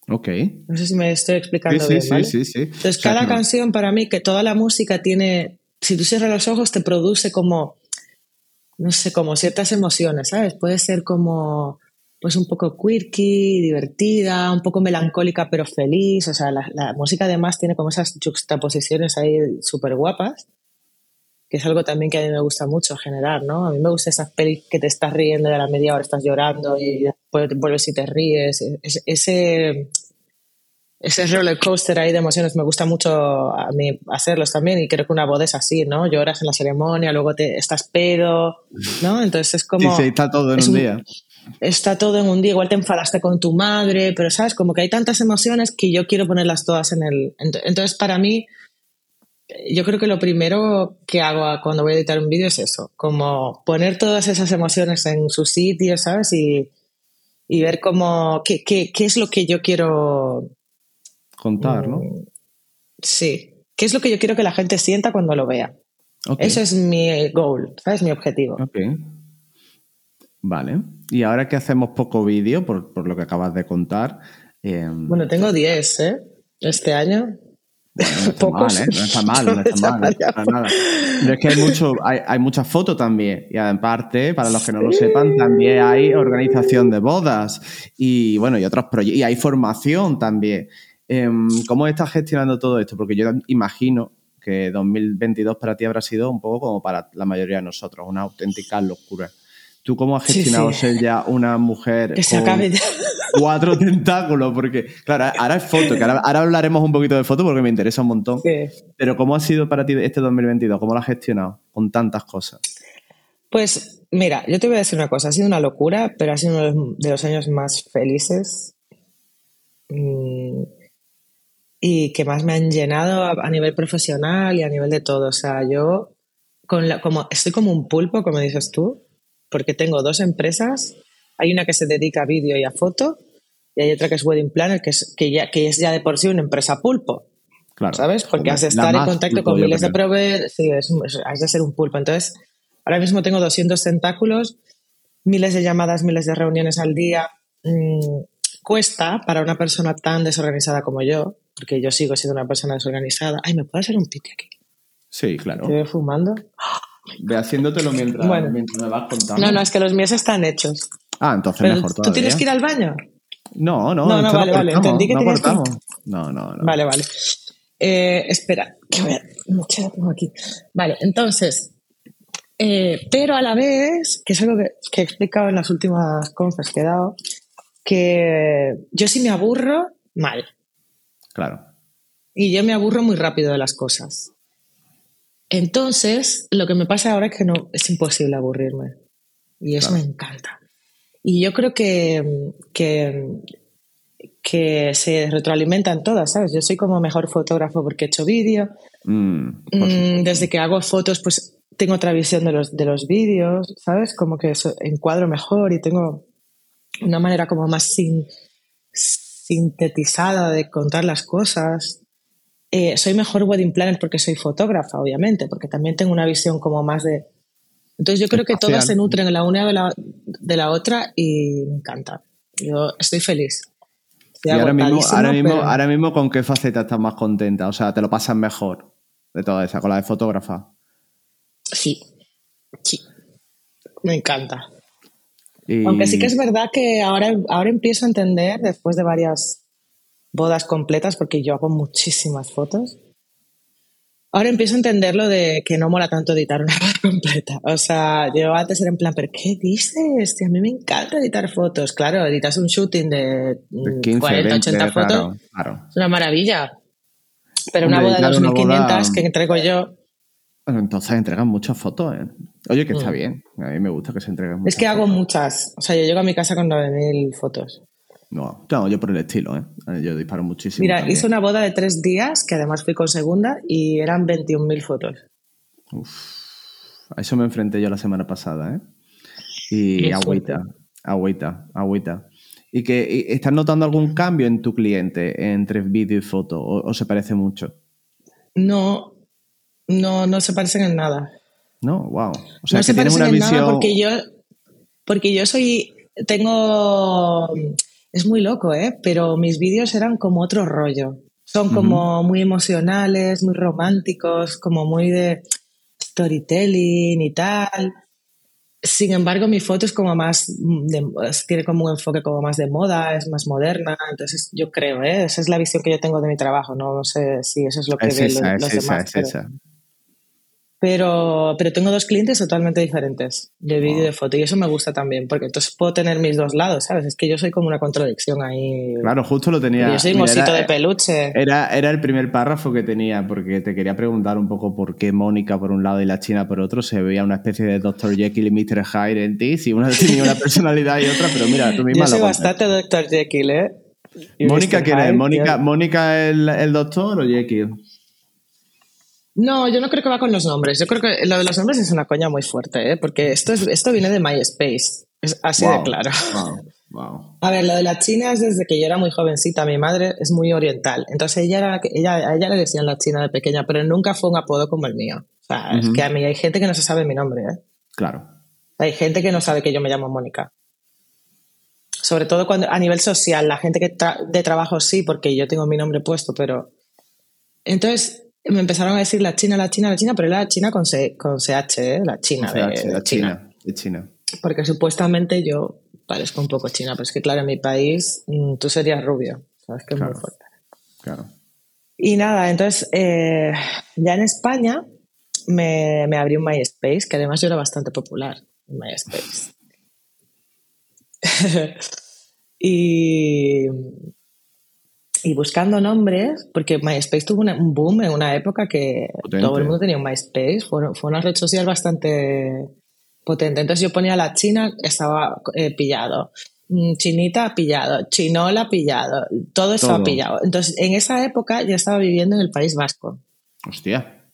Ok. No sé si me estoy explicando Sí, bien, sí, ¿vale? sí, sí. Entonces, O sea, cada no- canción para mí, que toda la música tiene, si tú cierras los ojos, te produce como, no sé, como ciertas emociones, ¿sabes? Puede ser como, pues un poco quirky, divertida, un poco melancólica pero feliz. O sea, la, la música además tiene como esas juxtaposiciones ahí súper guapas, que es algo también que a mí me gusta mucho generar, ¿no? A mí me gusta esas pelis que te estás riendo de la media hora, estás llorando y después vuelves y te ríes. Es- ese, ese roller coaster ahí de emociones me gusta mucho a mí hacerlos también y creo que una boda es así, ¿no? Lloras en la ceremonia, luego te estás pedo, ¿no? Entonces es como... Sí, sí, está todo en un un- día. Está todo en un día, igual te enfadaste con tu madre, pero sabes, como que hay tantas emociones que yo quiero ponerlas todas en el... ent- Entonces, para mí, yo creo que lo primero que hago cuando voy a editar un vídeo es eso, como poner todas esas emociones en su sitio, ¿sabes? Y, y ver cómo, qué, qué, qué es lo que yo quiero... Contar, ¿no? mm, Sí, qué es lo que yo quiero que la gente sienta cuando lo vea. Ok. Eso es mi goal, ¿sabes? Mi objetivo. Vale. Y ahora que hacemos poco vídeo, por, por lo que acabas de contar. eh, Bueno, tengo 10, ¿eh? Este año. bueno, no está [laughs] mal, ¿eh? No está mal, [laughs] no está mal. no está nada. Pero es que hay, mucho, hay, hay muchas fotos también. Y aparte, para los que no lo sepan, también hay organización de bodas y bueno, y otros proyectos. Y hay formación también. Em, ¿Cómo estás gestionando todo esto? Porque yo imagino que 2022 para ti habrá sido un poco como para la mayoría de nosotros, una auténtica locura. ¿Tú cómo has gestionado sí. ser ya una mujer Que se con acabe ya. [laughs] cuatro tentáculos? Porque, claro, ahora es foto, que ahora, ahora hablaremos un poquito de foto porque me interesa un montón. Sí. Pero ¿cómo ha sido para ti este 2022? ¿Cómo lo has gestionado con tantas cosas? Pues mira, yo te voy a decir una cosa, ha sido una locura, pero ha sido uno de los- años más felices mm, y que más me han llenado a, a nivel profesional y a nivel de todo. O sea, yo con la- como, estoy como un pulpo, como dices tú, porque tengo dos empresas. Hay una que se dedica a vídeo y a foto y hay otra que es Wedding Planner, que es, que ya, que es ya de por sí una empresa pulpo. Claro. ¿sabes? Porque has de estar en contacto con miles de proveedores, sí, es, has de ser un pulpo. Entonces, ahora mismo tengo 200 tentáculos, miles de llamadas, miles de reuniones al día, mm, cuesta para una persona tan desorganizada como yo, porque yo sigo siendo una persona desorganizada. Ay, ¿me puedo hacer un piti aquí? Sí, claro. ¿Te veo fumando? Ve haciéndotelo mientras, Bueno. mientras me vas contando. No, no, es que los míos están hechos. Ah, entonces Pero, mejor ¿Tú todavía. tienes que ir al baño? No, no, No, no, vale, vale, entendí que no tenías que-. No, no, no. Vale, vale. Eh, espera, que voy a... la tengo aquí. Vale, entonces, eh, pero a la vez, que es algo que, que he explicado en las últimas confes que he dado, que yo sí me aburro mal. Claro. Y yo me aburro muy rápido de las cosas. Entonces, lo que me pasa ahora es que no es imposible aburrirme. Y eso Claro. me encanta. Y yo creo que, que, que se retroalimentan todas, ¿sabes? Yo soy como mejor fotógrafo porque he hecho vídeo. Mm, Mm, desde que hago fotos, pues tengo otra visión de los, de los vídeos, ¿sabes? Como que eso- encuadro mejor y tengo una manera como más sin- sintetizada de contar las cosas. Eh, soy mejor wedding planner porque soy fotógrafa, obviamente, porque también tengo una visión como más de... Entonces yo creo que todas se nutren la una de la, de la otra y me encanta. Yo estoy feliz. Y ahora mismo, ahora, mismo, ahora mismo, ¿con qué faceta estás más contenta? O sea, ¿te lo pasas mejor de toda esa, con la de fotógrafa? Sí, sí. Me encanta. Y- Aunque sí que es verdad que ahora, ahora empiezo a entender, después de varias bodas completas, porque yo hago muchísimas fotos, ahora empiezo a entender lo de que no mola tanto editar una [laughs] boda completa. O sea, yo antes era en plan, ¿pero qué dices? A mí me encanta editar fotos. Claro, editas un shooting de, de mm, 15, 40, 20, 80 fotos, claro, claro. es una maravilla. Pero Hombre, una boda de editar una 2500 boda- que entrego yo, Bueno, entonces entregan muchas fotos, ¿eh? Oye, que está Mm. bien. A mí me gusta que se entreguen muchas es que hago muchas. O sea, yo llego a mi casa con 9000 fotos. No, no, yo por el estilo, ¿eh? Yo disparo muchísimo. Mira, también. hice una boda de tres días, que además fui con segunda, y eran 21.000 fotos. A eso me enfrenté yo la semana pasada, ¿eh? Y Qué agüita, agüita, agüita. ¿Y que y estás notando algún cambio en tu cliente entre vídeo y foto? ¿O, o se parece mucho? No, no, no se parecen en nada. No, wow. O sea, no que se parecen una en visión. nada porque yo, porque yo soy, tengo, es muy loco, ¿eh? Pero mis vídeos eran como otro rollo. Son como muy emocionales, muy románticos, como muy de storytelling y tal. Sin embargo, mi foto es como más, de- es- tiene como un enfoque como más de moda, es más moderna. Entonces, yo creo, ¿eh? esa es la visión que yo tengo de mi trabajo. No, No sé si eso es lo que Es ven esa, los, es los esa, demás. es pero- esa. Pero, pero tengo dos clientes totalmente diferentes, de vídeo y de foto, y eso me gusta también, porque entonces puedo tener mis dos lados, ¿sabes? Es que yo soy como una contradicción ahí. Claro, justo lo tenía. yo soy un osito de peluche. Era, era el primer párrafo que tenía, porque te quería preguntar un poco por qué Mónica por un lado y la China por otro se veía una especie de Dr. Jekyll y Mr. Hyde en ti, si una [laughs] tenía una personalidad y otra, pero mira, tú misma Yo soy lo bastante Dr. Jekyll, ¿eh? Y ¿Mónica quién es? ¿Mónica, ¿Mónica el, el doctor o Jekyll? No, yo no creo que va con los nombres. Yo creo que lo de los nombres es una coña muy fuerte, ¿eh? Porque esto, es, esto viene de MySpace. Es así de claro. Wow, wow. A ver, lo de la China es desde que yo era muy jovencita. Mi madre es muy oriental. Entonces ella, era, ella a ella le decían la China de pequeña, pero nunca fue un apodo como el mío. O sea, es que a mí hay gente que no se sabe mi nombre, ¿eh? Claro. Hay gente que no sabe que yo me llamo Mónica. Sobre todo cuando a nivel social, la gente que tra- de trabajo sí, porque yo tengo mi nombre puesto, pero... Entonces me empezaron a decir la China, la China, la China, pero era la China con, C- con CH, ¿eh? la China. De, la China. De China. Porque supuestamente yo parezco un poco china, pero es que claro, en mi país mm, tú serías rubio, ¿sabes? Que es Claro. muy fuerte. Claro. Y nada, entonces eh, ya en España me, me abrí un MySpace, que además yo era bastante popular en MySpace. [laughs] y, y buscando nombres, porque MySpace tuvo una- un boom en una época que Potente. todo el mundo tenía un MySpace, fue, fue una red social bastante potente. Entonces yo ponía la China, estaba eh, pillado. Mm, Chinita pillado, chinola pillado, todo estaba Todo. pillado. Entonces, en esa época yo estaba viviendo en el País Vasco. Hostia.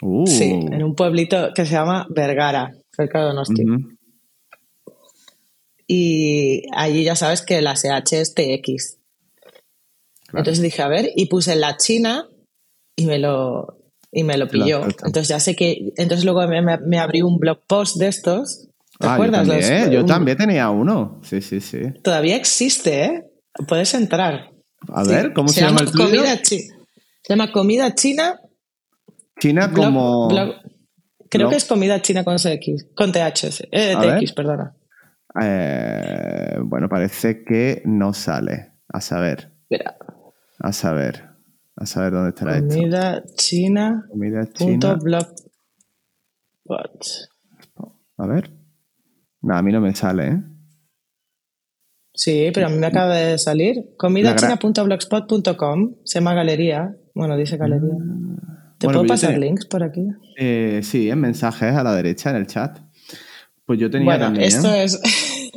Uh. Sí, en un pueblito que se llama Vergara, cerca de Donosti. Y allí ya sabes que la CH es TX. Claro. Entonces dije, a ver, y puse la China y me lo, y me lo pilló. Entonces ya sé que, entonces luego me, me, me abrí un blog post de estos. ¿Te Ah, acuerdas? Yo también, Los- yo un- también tenía uno. Sí, sí, sí. Todavía existe, ¿eh? Puedes entrar. A ver, ¿cómo se, llama, el tuyo? Comida se llama Comida China. China como... creo que es Comida China con CX, con TH, eh, TX, perdona. Eh, bueno, parece que no sale. A saber. Mira. A saber. A saber dónde estará Comida esto. China. Comida China. blog. A ver. No, a mí no me sale, ¿eh? Sí, pero a mí me acaba de salir. Comidachina.blogspot.com. Se llama galería. Bueno, dice galería. Ah. ¿Te puedo pasar links por aquí? Eh, sí, en mensajes a la derecha en el chat. Pues yo tenía bueno, también. Esto es.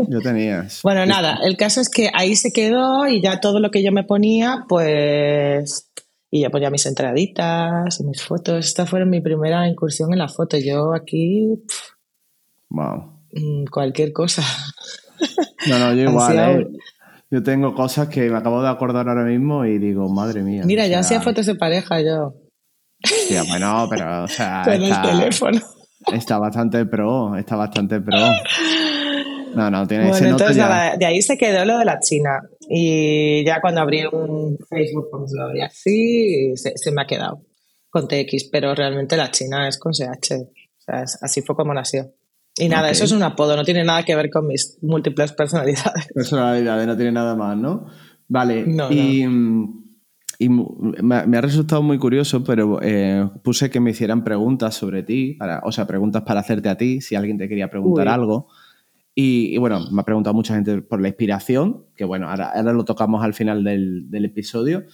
yo tenía. [laughs] bueno, nada, el caso es que ahí se quedó y ya todo lo que yo me ponía, pues. Y ya ponía mis entraditas y mis fotos. Esta fue mi primera incursión en la foto. Yo aquí. wow. Mm, cualquier cosa. No, no, yo [laughs] igual, ¿eh? Yo tengo cosas que me acabo de acordar ahora mismo y digo, madre mía. Mira, ya hacía fotos de pareja yo. Hostia, bueno, pero, o sea. [laughs] Con el teléfono. Está bastante pro, está bastante pro. No, no, tiene bueno, entonces nada, de ahí se quedó lo de la China. Y ya cuando abrí un Facebook, pues lo abrí así, se, se, me ha quedado con TX, pero realmente la China es con CH. O sea, así fue como nació. Y nada, eso es un apodo, no tiene nada que ver con mis múltiples personalidades. Personalidades, no tiene nada más, ¿no? Vale, y, y me, ha resultado muy curioso, pero eh, puse que me hicieran preguntas sobre ti, para, o sea, preguntas para hacerte a ti, si alguien te quería preguntar algo. Y, bueno, me ha preguntado mucha gente por la inspiración, que bueno, ahora, lo tocamos al final del, episodio,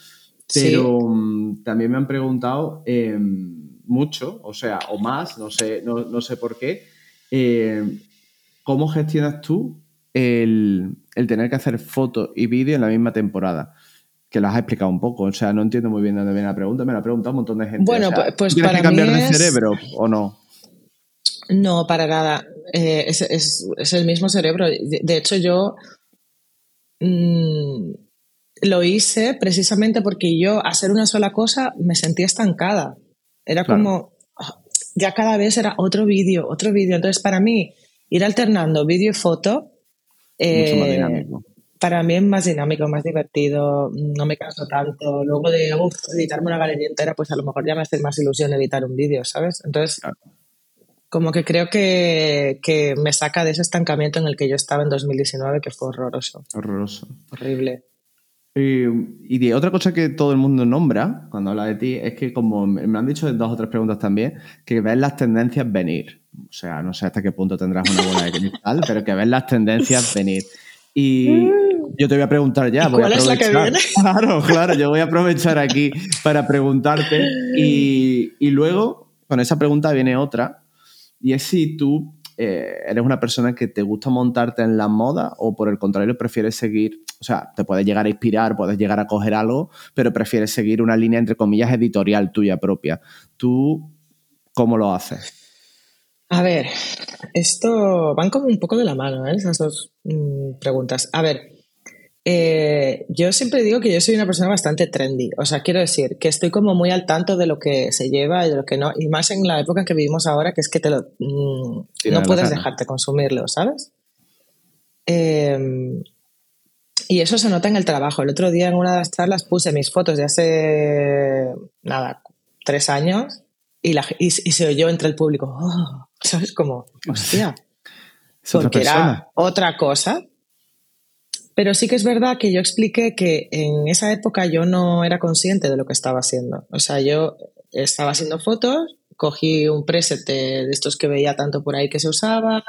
pero mm, también me han preguntado em, mucho, o sea, o más, no sé, no, no sé por qué, eh, ¿cómo gestionas tú el, tener que hacer fotos y vídeos en la misma temporada? Que lo has explicado un poco, o sea, no entiendo muy bien dónde viene la pregunta, me la ha preguntado un montón de gente. Bueno, pues, pues ¿Tienes para que cambiar mí de cerebro o no? No, para nada. Eh, es, el mismo cerebro. De, hecho, yo mm, lo hice precisamente porque yo hacer una sola cosa me sentía estancada. Era como, ya cada vez era otro vídeo, otro vídeo. Entonces, para mí, ir alternando vídeo y foto. Mucho más eh, dinámico. Para mí es más dinámico, más divertido, no me canso tanto. Luego de editarme una galería entera, pues a lo mejor ya me hace más ilusión editar un vídeo, ¿sabes? Entonces, como que creo que, que, me saca de ese estancamiento en el que yo estaba en 2019, que fue horroroso. Horroroso. Horrible. Y, de otra cosa que todo el mundo nombra cuando habla de ti es que, como me han dicho en dos o tres preguntas también, que ves las tendencias venir. O sea, no sé hasta qué punto tendrás una bola de cristal, [laughs] pero que ves las tendencias venir. Y yo te voy a preguntar ya. ¿Cuál es la que viene? [laughs] Claro, claro, yo voy a aprovechar aquí para preguntarte. Y, y luego, con esa pregunta viene otra, y es si tú eh, eres una persona que te gusta montarte en la moda o por el contrario prefieres seguir o sea, te puedes llegar a inspirar, puedes llegar a coger algo, pero prefieres seguir una línea, entre comillas, editorial tuya propia. ¿Tú cómo lo haces? A ver, esto van como un poco de la mano, ¿eh? esas dos mm, preguntas. A ver, eh, yo siempre digo que yo soy una persona bastante trendy. O sea, quiero decir que estoy como muy al tanto de lo que se lleva y de lo que no. Y más en la época que vivimos ahora, que es que te lo, mm, no puedes dejarte consumirlo, ¿sabes? Eh, y eso se nota en el trabajo. El otro día en una de las charlas puse mis fotos de hace, nada, tres años y, la, y, se oyó entre el público, oh", ¿sabes? Como, [laughs] hostia. porque era otra cosa. Pero sí que es verdad que yo expliqué que en esa época yo no era consciente de lo que estaba haciendo. O sea, yo estaba haciendo fotos cogí un preset de, estos que veía tanto por ahí que se usaban,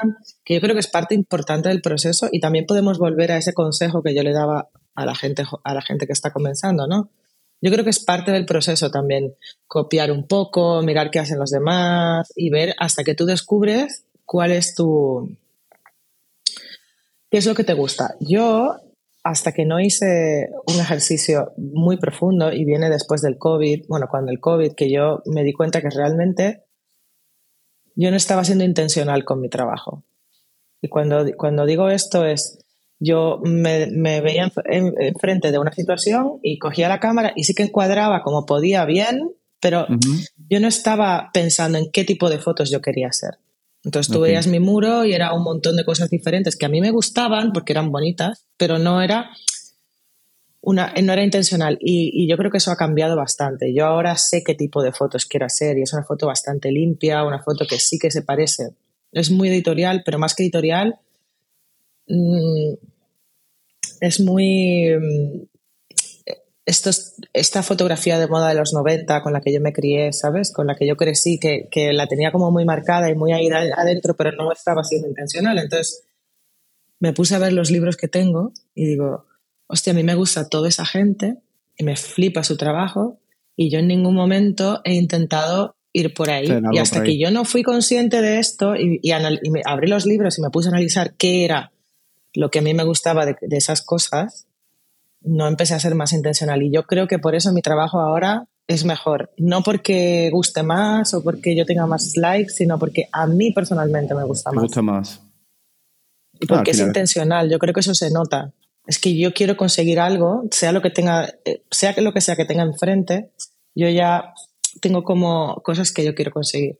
que yo creo que es parte importante del proceso y también podemos volver a ese consejo que yo le daba a la gente, a la gente que está comenzando, ¿no? Yo creo que es parte del proceso también copiar un poco, mirar qué hacen los demás y ver hasta que tú descubres cuál es tu... qué es lo que te gusta. Yo hasta que no hice un ejercicio muy profundo y viene después del COVID, bueno, cuando el COVID, que yo me di cuenta que realmente yo no estaba siendo intencional con mi trabajo. Y cuando, cuando digo esto es, yo me, veía enfrente de una situación y cogía la cámara y sí que encuadraba como podía bien, pero yo no estaba pensando en qué tipo de fotos yo quería hacer. Entonces tú veías mi muro y era un montón de cosas diferentes que a mí me gustaban porque eran bonitas, pero no era una, no era intencional y, yo creo que eso ha cambiado bastante. Yo ahora sé qué tipo de fotos quiero hacer y es una foto bastante limpia, una foto que sí que se parece. Es muy editorial, pero más que editorial, mm, es muy... Esto esta fotografía de moda de los 90 con la que yo me crié, ¿sabes? Con la que yo crecí, que, que la tenía como muy marcada y muy ahí adentro, pero no estaba siendo intencional. Entonces me puse a ver los libros que tengo y digo, hostia, a mí me gusta toda esa gente y me flipa su trabajo y yo en ningún momento he intentado ir por ahí. y hasta que yo no fui consciente de esto y, me abrí los libros y me puse a analizar qué era lo que a mí me gustaba de, esas cosas, no empecé a ser más intencional. Y yo creo que por eso mi trabajo ahora es mejor. No porque guste más o porque yo tenga más likes, sino porque a mí personalmente me gusta más. Me gusta más. Y porque es intencional. Yo creo que eso se nota es que yo quiero conseguir algo, sea lo que tenga, eh, sea lo que sea que tenga enfrente, yo ya tengo como cosas que yo quiero conseguir.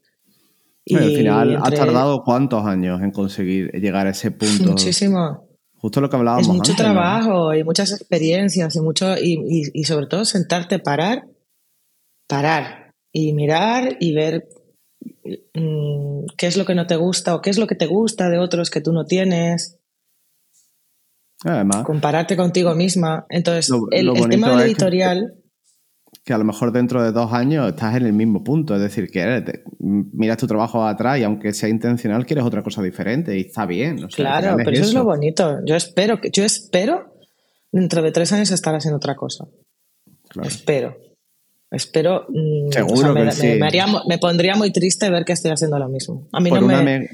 Y al final, ¿has tardado cuántos años en conseguir llegar a ese punto? [laughs] Muchísimo. Justo lo que hablábamos. Es mucho trabajo y muchas experiencias y mucho y, y, sobre todo sentarte, parar, parar y mirar y ver mm, qué es lo que no te gusta o qué es lo que te gusta de otros que tú no tienes Además, compararte contigo misma. Entonces, el, tema del editorial. Que, a lo mejor dentro de dos años estás en el mismo punto. Es decir, que miras tu trabajo atrás y aunque sea intencional, quieres otra cosa diferente y está bien. claro, pero eso, es lo bonito. Yo espero, que, yo espero dentro de tres años estar haciendo otra cosa. Espero. Espero. Mm, Seguro me, me, pondría muy triste ver que estoy haciendo lo mismo. A mí no, me,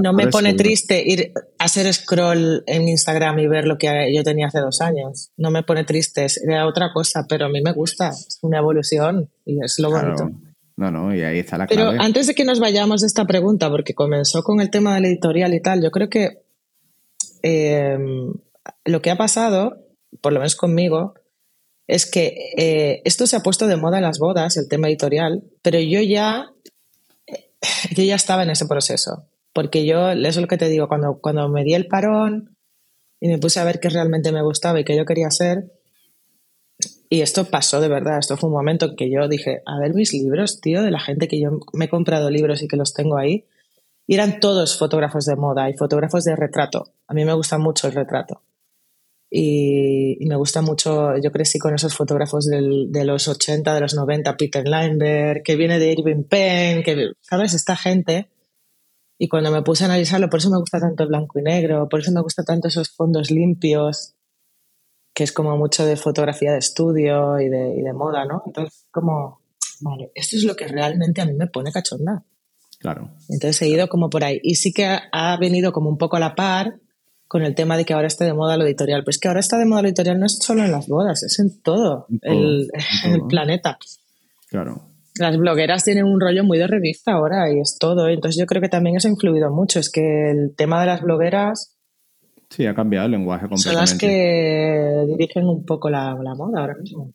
no, me, pone triste ir a hacer scroll en Instagram y ver lo que yo tenía hace dos años. No me pone triste, es otra cosa, pero a mí me gusta. Es una evolución y es lo bonito. No, no, y ahí está la clave. Pero antes de que nos vayamos de esta pregunta, porque comenzó con el tema del editorial y tal, yo creo que eh, lo que ha pasado, por lo menos conmigo, es que eh, esto se ha puesto de moda en las bodas, el tema editorial, pero yo ya, yo ya estaba en ese proceso. Porque yo, eso es lo que te digo, cuando, cuando me di el parón y me puse a ver qué realmente me gustaba y qué yo quería hacer, y esto pasó de verdad, esto fue un momento en que yo dije, a ver mis libros, tío, de la gente que yo me he comprado libros y que los tengo ahí, y eran todos fotógrafos de moda y fotógrafos de retrato. A mí me gusta mucho el retrato. Y, me gusta mucho, yo crecí con esos fotógrafos de los 80, de los 90, Peter Leinberg, que viene de Irving Penn, que, ¿sabes? Esta gente. Y cuando me puse a analizarlo, por eso me gusta tanto el blanco y negro, por eso me gusta tanto esos fondos limpios, que es como mucho de fotografía de estudio y de, y de moda, ¿no? Entonces, como, vale, esto es lo que realmente a mí me pone cachonda. Claro. Entonces he ido como por ahí. Y sí que ha venido como un poco a la par con el tema de que ahora está de moda lo editorial. Pues que ahora está de moda lo editorial no es solo en las bodas, es en todo, el, [laughs] planeta. Claro. Las blogueras tienen un rollo muy de revista ahora y es todo. Entonces yo creo que también eso ha influido mucho. Es que el tema de las blogueras... Sí, ha cambiado el lenguaje completamente. Son las que dirigen un poco la, moda ahora mismo.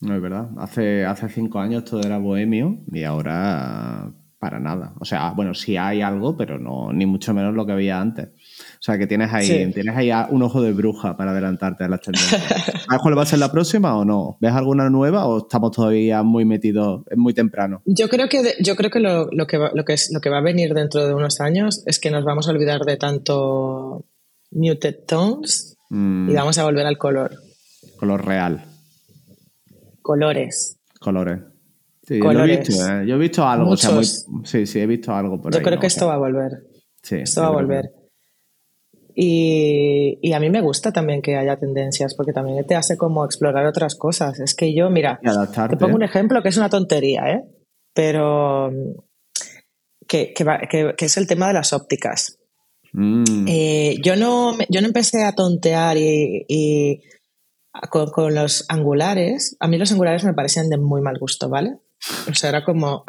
No es verdad. Hace, hace cinco años todo era bohemio y ahora para nada. O sea, bueno, sí hay algo, pero no ni mucho menos lo que había antes. O sea, que tienes ahí, tienes ahí un ojo de bruja para adelantarte a las tendencias. [laughs] ¿Sabes cuál va a ser la próxima o no? ¿Ves alguna nueva o estamos todavía muy metidos, es muy temprano? Yo creo que, yo creo que, lo, que va, lo, que es, lo que va a venir dentro de unos años es que nos vamos a olvidar de tanto muted tones y mm. vamos a volver al color. Color real. Colores. Colores. Sí, Yo, he visto, ¿eh? yo he visto algo. sí, sí, he visto algo por Yo creo que esto va a volver. Sí, esto va a volver. Y, a mí me gusta también que haya tendencias, porque también te hace como explorar otras cosas. Es que yo, mira, te pongo un ejemplo que es una tontería, ¿eh? Pero que, es el tema de las ópticas. Mm. Eh, yo, no, yo no empecé a tontear y, con, los angulares. A mí los angulares me parecían de muy mal gusto, ¿vale? O sea, era como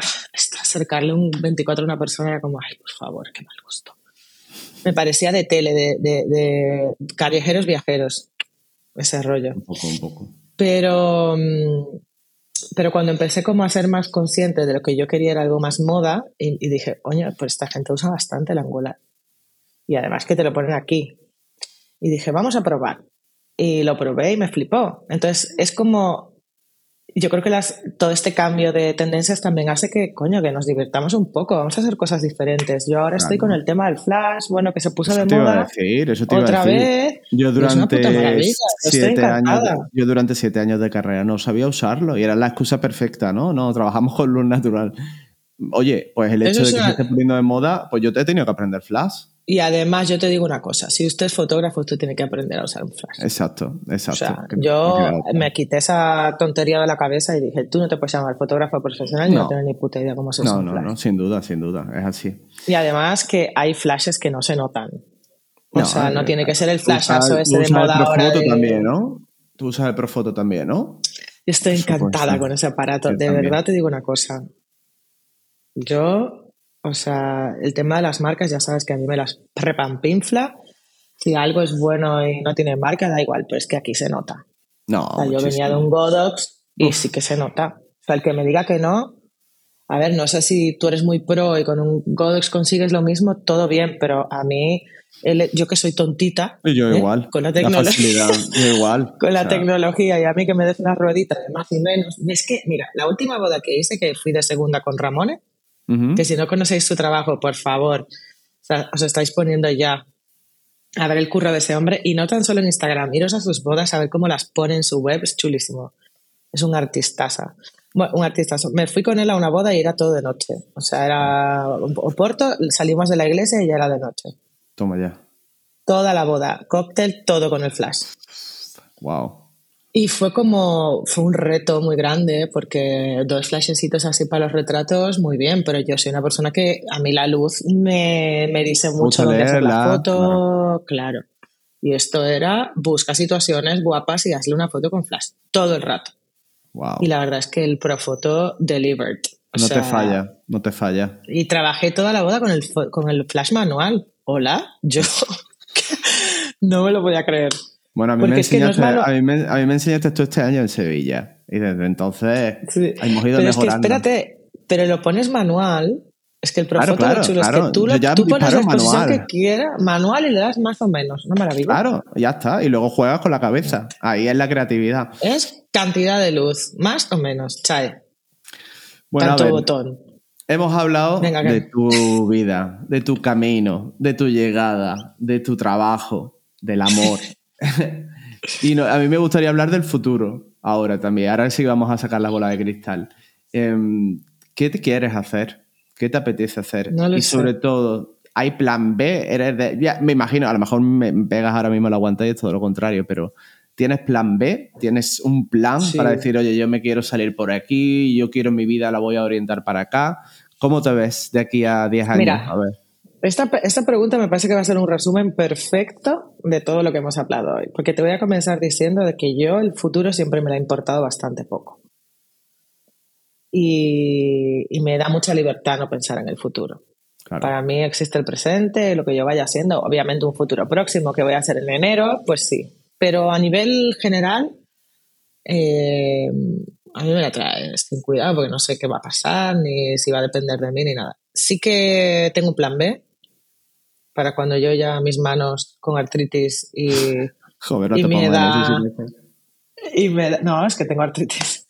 acercarle un 24 a una persona, era como, ay, por favor, qué mal gusto me parecía de tele, de, de, callejeros viajeros, ese rollo. Un poco, un poco. Pero, mm, pero cuando empecé como a ser más consciente de lo que yo quería era algo más moda y, dije, oye, pues esta gente usa bastante el angular. Y además que te lo ponen aquí. Y dije, vamos a probar. y lo probé y me flipó. Entonces es como, yo creo que las, todo este cambio de tendencias también hace que, coño, que nos divirtamos un poco, vamos a hacer cosas diferentes. Yo ahora estoy con el tema del flash, bueno, que se puso de moda decir, eso te otra iba a decir. vez. Yo durante, siete años, de- yo durante siete años de carrera no sabía usarlo y era la excusa perfecta, ¿no? No, trabajamos con luz natural. Oye, pues el Eso hecho de que se esté poniendo de moda, pues yo te he tenido que aprender Flash. Y además yo te digo una cosa, si usted es fotógrafo, usted tiene que aprender a usar un flash. Exacto, O exacto. sea, Que- yo me quité esa tontería de la cabeza y dije, tú no te puedes llamar fotógrafo profesional y no, No. tienes ni puta idea cómo se usa No, un no, flash. no, sin duda, sin duda, es así. Y además que hay flashes que no se notan. O No, sea, no eh, tiene que ser el flashazo usas- ese tú de usas el moda ahora. Profoto de- también, ¿no? Tú usas el Profoto también, ¿no? Yo estoy encantada con ese aparato. Yo de también. verdad te digo una cosa. Yo, o sea, el tema de las marcas, ya sabes que a mí me las repampinfla. Si algo es bueno y no tiene marca, da igual, pero es que aquí se nota. No. O sea, yo venía de un Godox y sí que se nota. O sea, el que me diga que no, a ver, no sé si tú eres muy pro y con un Godox consigues lo mismo, todo bien, pero a mí, el- yo que soy tontita, Y yo ¿eh? igual. con la La tecnología. yo igual. [laughs] Con la O sea, tecnología y a mí que me des una ruedita de más y menos. Y es que, mira, la última boda que hice, que fui de segunda con Que si no conocéis su trabajo, por favor, os estáis poniendo ya a ver el curro de ese hombre y no tan solo en Instagram, iros a sus bodas a ver cómo las pone en su web, es chulísimo. Es un artistaza. Bueno, un artistazo. Me fui con él a una boda y era todo de noche. O sea, era Oporto, salimos de la iglesia y ya era de noche. Toma ya. Toda la boda, cóctel, todo con el flash. Wow. Y fue como, fue un reto muy grande porque dos flashecitos así para los retratos, muy bien, pero yo soy una persona que a mí la luz me, me dice mucho dónde hacer la foto, claro. Y esto era, busca situaciones guapas y hazle una foto con flash, todo el rato. Wow. Y la verdad es que el Profoto delivered. O No sea, te falla, no te falla. Y trabajé toda la boda con el, con el flash manual. Hola, yo [laughs] [laughs] no me lo podía creer. Bueno, a mí, me no enseñaste, malo- a, mí me, a mí me enseñaste tú este año en Sevilla. Y desde entonces Sí. hemos ido Pero es que espérate, pero lo pones manual. Es que el Claro, Profoto claro, lo chulo es claro. que tú, lo- tú pones la exposición manual. que quieras, manual y le das más o menos. Una maravilla. Claro, ya está. Y luego juegas con la cabeza. Ahí es la creatividad. Es cantidad de luz, más o menos, chae. Bueno, a Tanto ver, botón. hemos hablado de tu vida, de tu camino, de tu llegada, de tu trabajo, del amor. [laughs] [laughs] y no- a mí me gustaría hablar del futuro ahora también. Ahora sí vamos a sacar la bola de cristal. Em, ¿Qué te quieres hacer? ¿Qué te apetece hacer? No y sé. sobre todo, ¿hay plan B? Eres de- ya, me imagino, a lo mejor me pegas ahora mismo la guanta y es todo lo contrario, pero ¿tienes plan B? ¿Tienes un plan Sí. para decir, oye, yo me quiero salir por aquí, yo quiero mi vida, la voy a orientar para acá? ¿Cómo te ves de aquí a 10 años? Mira. a ver. Esta, esta pregunta me parece que va a ser un resumen perfecto de todo lo que hemos hablado hoy. Porque te voy a comenzar diciendo de que yo el futuro siempre me lo ha importado bastante poco. Y, y me da mucha libertad no pensar en el futuro. Claro. Para mí existe el presente, lo que yo vaya haciendo, obviamente un futuro próximo que voy a hacer en enero, pues sí. Pero a nivel general, eh, a mí me la trae sin cuidado porque no sé qué va a pasar, ni si va a depender de mí, ni nada. Sí que tengo un plan B para cuando yo ya mis manos con artritis y, [laughs] Joder, no y te mi edad- y me, no, es que tengo artritis.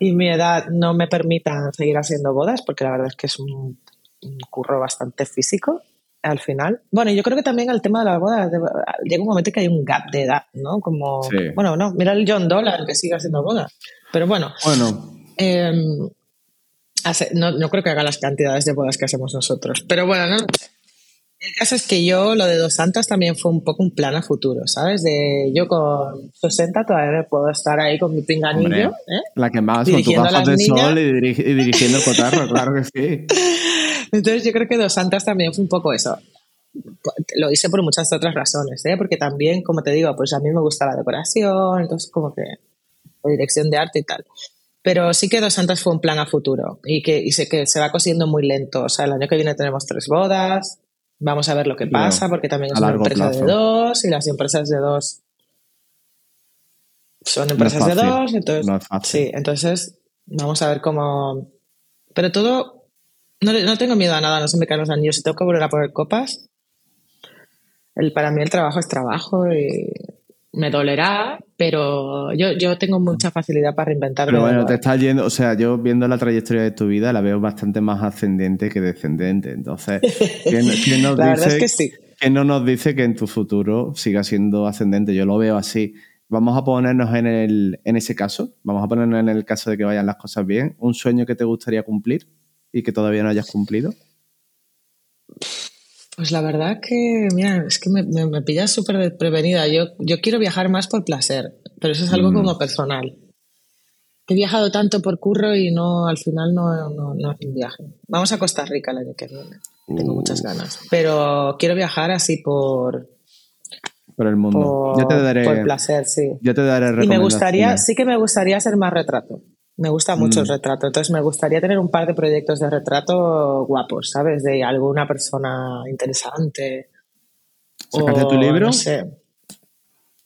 Y mi edad no me permita seguir haciendo bodas, porque la verdad es que es un, un curro bastante físico al final. Bueno, yo creo que también el tema de las bodas, llega un momento que hay un gap de edad, ¿no? Como, Sí. bueno, no, mira el John Dollar que sigue haciendo bodas. Pero bueno, Bueno, eh, hace- no, no creo que haga las cantidades de bodas que hacemos nosotros. Pero bueno, no. El caso es que yo, lo de Dos Santas también fue un poco un plan a futuro, ¿sabes? De yo con 60 todavía puedo estar ahí con mi pinganillo. ¿eh? la que más, con tus gafas de niñas. sol y, y [laughs] dirigiendo el cotarro, claro que sí. Entonces yo creo que Dos Santas también fue un poco eso. Lo hice por muchas otras razones, ¿eh? Porque también, como te digo, pues a mí me gusta la decoración, entonces como que la dirección de arte y tal. Pero sí que Dos Santas fue un plan a futuro y que y sé que se va cosiendo muy lento. O sea, el año que viene tenemos tres bodas, vamos a ver lo que pasa, porque también es una empresa plazo. de dos y las empresas de dos son empresas de fácil, dos, entonces no sí, entonces vamos a ver cómo. Pero todo, no, no tengo miedo a nada, no se me caen los anillos. Si tengo que volver a poner copas, el, para mí el trabajo es trabajo y, me dolerá, pero yo, yo tengo mucha facilidad para reinventarme. Pero bueno, te estás yendo, o sea, yo viendo la trayectoria de tu vida la veo bastante más ascendente que descendente. Entonces, [laughs] ¿quién, nos la dice, verdad es que sí. ¿quién no nos dice que en tu futuro siga siendo ascendente? Yo lo veo así. Vamos a ponernos en, el, en ese caso, vamos a ponernos en el caso de que vayan las cosas bien. ¿Un sueño que te gustaría cumplir y que todavía no hayas cumplido? Pues la verdad que, mira, es que me, me, pillas súper desprevenida. Yo, yo quiero viajar más por placer, pero eso es algo Mm. como personal. He viajado tanto por curro y no, al final no, no, no es un viaje. Vamos a Costa Rica el año que viene. Tengo Uh. muchas ganas. Pero quiero viajar así por, Por el mundo. por, yo te daré, por placer, sí. yo te daré Y me gustaría, sí que me gustaría hacer más retrato. Me gusta mucho Mm. el retrato. Entonces me gustaría tener un par de proyectos de retrato guapos, ¿sabes? De alguna persona interesante. ¿Sacarte O, tu libro? No sé.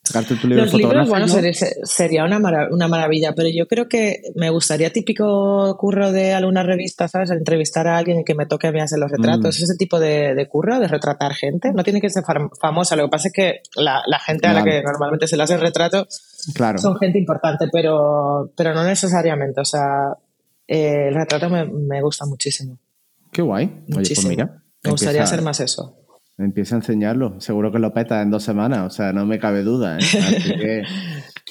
Sacarte tu libro Los libros, bueno, sería, sería una, una maravilla, pero yo creo que me gustaría típico curro de alguna revista, ¿sabes? Entrevistar a alguien y que me toque a mí hacer los retratos. Mm. Ese tipo de, de curro, de retratar gente. No tiene que ser fam- famosa, lo que pasa es que la, la gente a la que normalmente se le hace el retrato Claro. son gente importante, pero, pero no necesariamente. O sea, eh, el retrato me, me gusta muchísimo. Qué guay. Oye, pues Muchísimo. mira. Me gustaría hacer más eso. Empieza a enseñarlo. Seguro que lo peta en dos semanas. O sea, no me cabe duda. ¿eh? Así que- [laughs]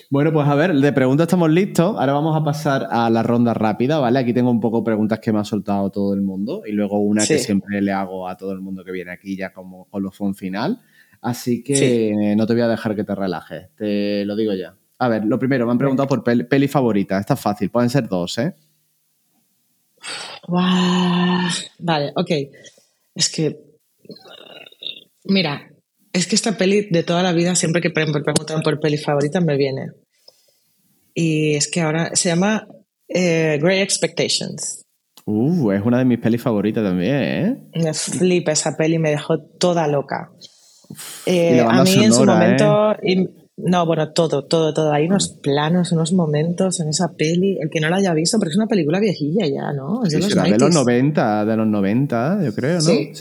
Bueno, pues a ver, de preguntas estamos listos. Ahora vamos a pasar a la ronda rápida, ¿vale? Aquí tengo un poco preguntas que me ha soltado todo el mundo y luego una que siempre le hago a todo el mundo que viene aquí ya como colofón final. Así que Sí. no te voy a dejar que te relajes, te lo digo ya. A ver, lo primero, me han preguntado por peli, peli favorita. Esta es fácil, pueden ser dos, ¿eh? Guau. Vale, ok. Es que. Mira, es que esta peli de toda la vida, siempre que preguntan por peli favorita, me viene. Y es que ahora se llama eh, Great Expectations. Uh, es una de mis pelis favoritas también, ¿eh? Me flipa esa peli, me dejó toda loca. Eh, a mí en su momento. y- no, bueno, todo, todo, todo. Hay unos planos, unos momentos en esa peli. El que no la haya visto, porque es una película viejilla ya, ¿no? Es Sí, de los de los 90s. 90, de los 90, yo creo, ¿no? Sí.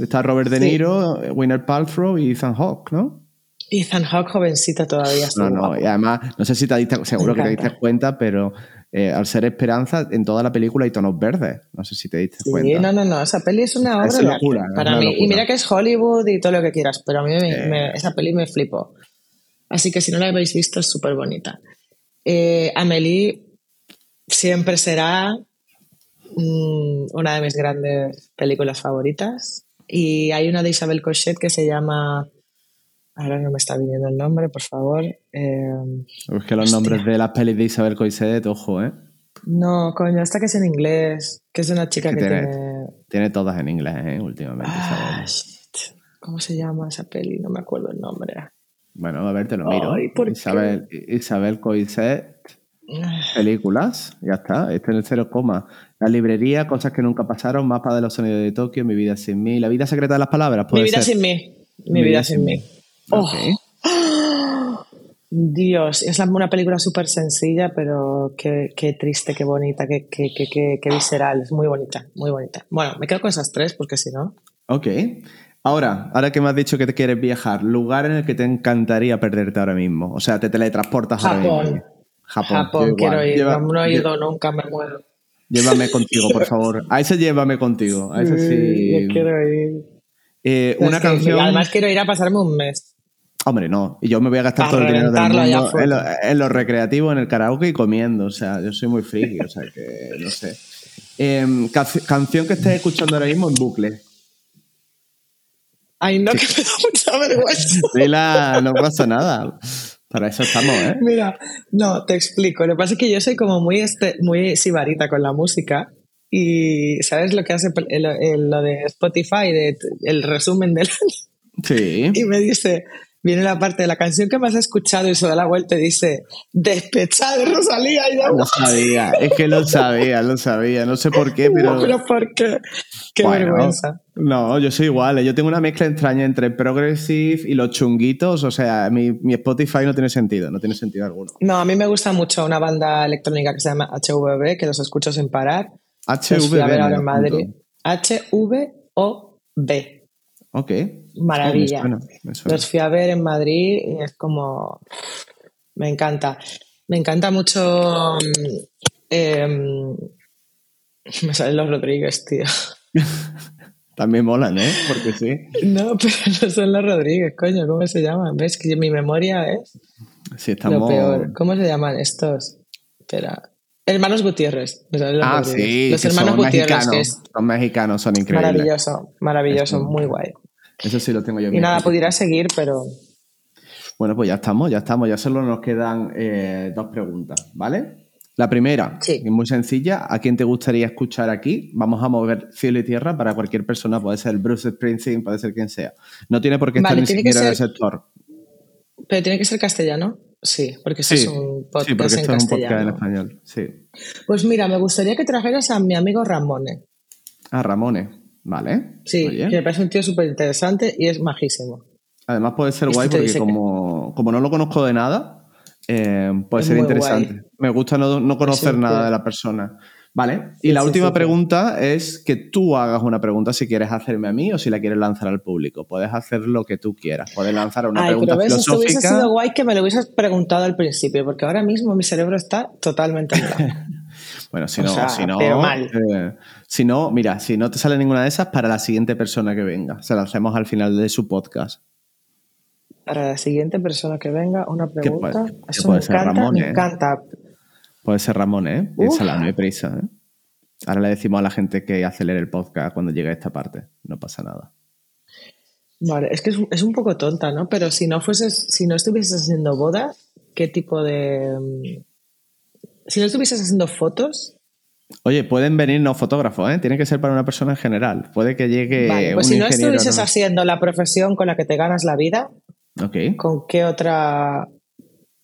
Está Robert De Sí. Niro, Winner Paltrow y Ethan Hawke, ¿no? Ethan Hawke, jovencita todavía. No, no, guapo. y además, no sé si te diste, seguro que te diste cuenta, pero eh, al ser Esperanza, en toda la película hay tonos verdes. No sé si te diste Sí, cuenta. no, no, no. Esa peli es una obra Es de locura, arte para mí. locura. Y mira que es Hollywood y todo lo que quieras, pero a mí me- esa peli me flipó. Así que si no la habéis visto, es súper bonita. Eh, Amélie siempre será mm, una de mis grandes películas favoritas. Y hay una de Isabel Cochet que se llama. Ahora no me está viniendo el nombre, por favor. Eh, Es que los Hostia. nombres de las pelis de Isabel Coixet, ojo, ¿eh? no, coño, esta que es en inglés, que es una chica Que que tiene- tiene. Tiene todas en inglés, ¿eh? Últimamente. Ah, Isabel. shit. ¿Cómo se llama esa peli? No me acuerdo el nombre. Bueno, a ver, te lo miro. Ay, ¿por qué? Isabel, Isabel Coixet, películas, ya está. Este es el cero coma. La librería, cosas que nunca pasaron, mapa de los sonidos de Tokio, mi vida sin mí, la vida secreta de las palabras. Mi puede vida ser. sin mí. Mi, vida, sin mí. Oh. Ok. Dios, es una película súper sencilla, pero qué, qué triste, qué bonita, qué, qué, qué, visceral. Es muy bonita, muy bonita. Bueno, me quedo con esas tres porque si no. Ok. Ahora, ahora que me has dicho que te quieres viajar, lugar en el que te encantaría perderte ahora mismo. O sea, te teletransportas ahora Japón. mismo. Japón. Japón, quiero ir. Lleva- no, he ido nunca, me muero. Llévame [laughs] contigo, por favor. A ese llévame contigo. A ese sí. Yo quiero ir. Eh, una que canción. Además, quiero ir a pasarme un mes. Hombre, no. Y yo me voy a gastar A todo el dinero del mundo en lo, en lo recreativo, en el karaoke y comiendo. O sea, yo soy muy friki, o sea que no sé. Em, canci- canción que estés escuchando ahora mismo en bucle. Ay, no, que me da mucha vergüenza. [laughs] Dila, no pasa nada. Para eso estamos, ¿eh? Mira, no, te explico. Lo que pasa es que yo soy como muy, este, muy sibarita con la música. Y ¿sabes lo que hace el- el- lo de Spotify, de, el resumen del Sí. Y me dice, viene la parte de la canción que más has escuchado y se da la vuelta y dice, despechada de Rosalía. Y yo, Lo sabía, es que lo sabía, lo sabía. No sé por qué, [laughs] pero. pero ¿por qué? Qué Bueno, vergüenza. No, yo soy igual. ¿eh? Yo tengo una mezcla extraña entre progressive y los chunguitos. O sea, mi, mi Spotify no tiene sentido, no tiene sentido alguno. No, a mí me gusta mucho una banda electrónica que se llama HVB, que los escucho sin parar. Los fui a ver HVB. ahora en. Madrid. H-V-O-B. Ok. Maravilla. Me suena, me suena. Los fui a ver en Madrid y es como. Me encanta. Me encanta mucho. mm, em, [laughs] me salen los Rodríguez, tío. [laughs] También molan, ¿eh? Porque sí. No, [laughs] pero no son los Rodríguez, coño. ¿Cómo se llaman? ¿Ves que mi memoria es Sí, lo estamos... peor? ¿Cómo se llaman estos? Espera. Hermanos Gutiérrez. los Ah, Rodríguez. sí, Los hermanos son Gutiérrez, mexicanos. que es Son mexicanos, son increíbles. maravilloso, maravilloso, muy guay. Eso sí lo tengo yo Y nada, pudiera seguir, pero Bueno, pues ya estamos, ya estamos. Ya solo nos quedan eh, dos preguntas, ¿vale? La primera, Sí. es muy sencilla. ¿A quién te gustaría escuchar aquí? Vamos a mover cielo y tierra para cualquier persona. Puede ser Bruce Springsteen, puede ser quien sea. No tiene por qué estar Vale, ni tiene que siquiera en el ser- sector. Pero tiene que ser castellano. Sí, porque esto Sí, es un podcast sí, porque en esto es un podcast en español. Sí. Pues mira, me gustaría que trajeras a mi amigo Ramone. Ah, Ramones. Vale. Sí, Oye. que me parece un tío súper interesante y es majísimo. Además puede ser Este guay porque que- como, como no lo conozco de nada, eh, puede Es ser interesante. guay. Me gusta no, no conocer nada tío. de la persona. ¿Vale? Y Sí, la sí, última sí, pregunta es que tú hagas una pregunta si quieres hacerme a mí o si la quieres lanzar al público. Puedes hacer lo que tú quieras. Puedes lanzar una Ay, pregunta pero ves, esto hubiese sido guay que me lo hubieses preguntado al principio, porque ahora mismo mi cerebro está totalmente. [laughs] Bueno, si O no, sea, si no, pero mal. eh, si no, mira, si no te sale ninguna de esas, para la siguiente persona que venga. Se la hacemos al final de su podcast. Para la siguiente persona que venga, una puede- pregunta. que Eso puede me ser encanta, Ramón, me ¿eh? encanta. Puede ser Ramón, ¿eh? Piénsala, no hay prisa, ¿eh? Ahora le decimos a la gente que acelere el podcast cuando llegue a esta parte. No pasa nada. Vale, es que es, es un poco tonta, ¿no? Pero si no fueses, si no estuvieses haciendo bodas, ¿qué tipo de. Si no estuvieses haciendo fotos, Oye, pueden venirnos fotógrafos, ¿eh? Tiene que ser para una persona en general. Puede que llegue vale, pues un si no estuvieses ¿no? haciendo la profesión con la que te ganas la vida, Ok. ¿con qué otra,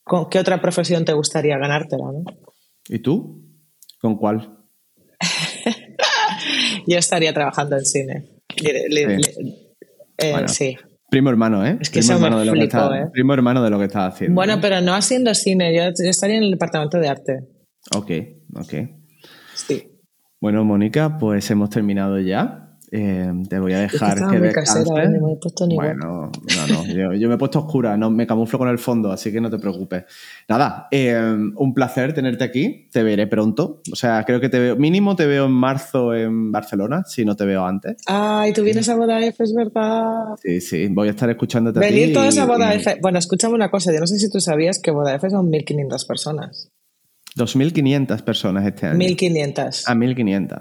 con qué otra profesión te gustaría ganártela, no? ¿Y tú? ¿Con cuál? [laughs] Yo estaría trabajando en cine. Le- le- Sí. le- eh, Bueno. sí. Primo hermano, ¿eh? Es que primo hermano de lo que está- ¿eh? Primo hermano de lo que estás haciendo. Bueno, ¿eh? pero no haciendo cine, yo, yo estaría en el departamento de arte. Ok, ok. Sí. Bueno, Mónica, pues hemos terminado ya. Eh, te voy a Es que dejar que muy descanses. casera, ¿eh? No me he puesto ni Bueno, no, no, yo, yo me he puesto oscura, no me camuflo con el fondo, así que no te preocupes. Nada, eh, un placer tenerte aquí, te veré pronto. O sea, creo que te veo, mínimo te veo en marzo en Barcelona, si no te veo antes. Ay, tú vienes a Boda F, es verdad. Sí, sí, voy a estar escuchándote a ti. Venir todos y- a Boda F. Bueno, escúchame una cosa, yo no sé si tú sabías que Boda F son 1.500 personas. 2.500 personas este año. 1.500. A 1500.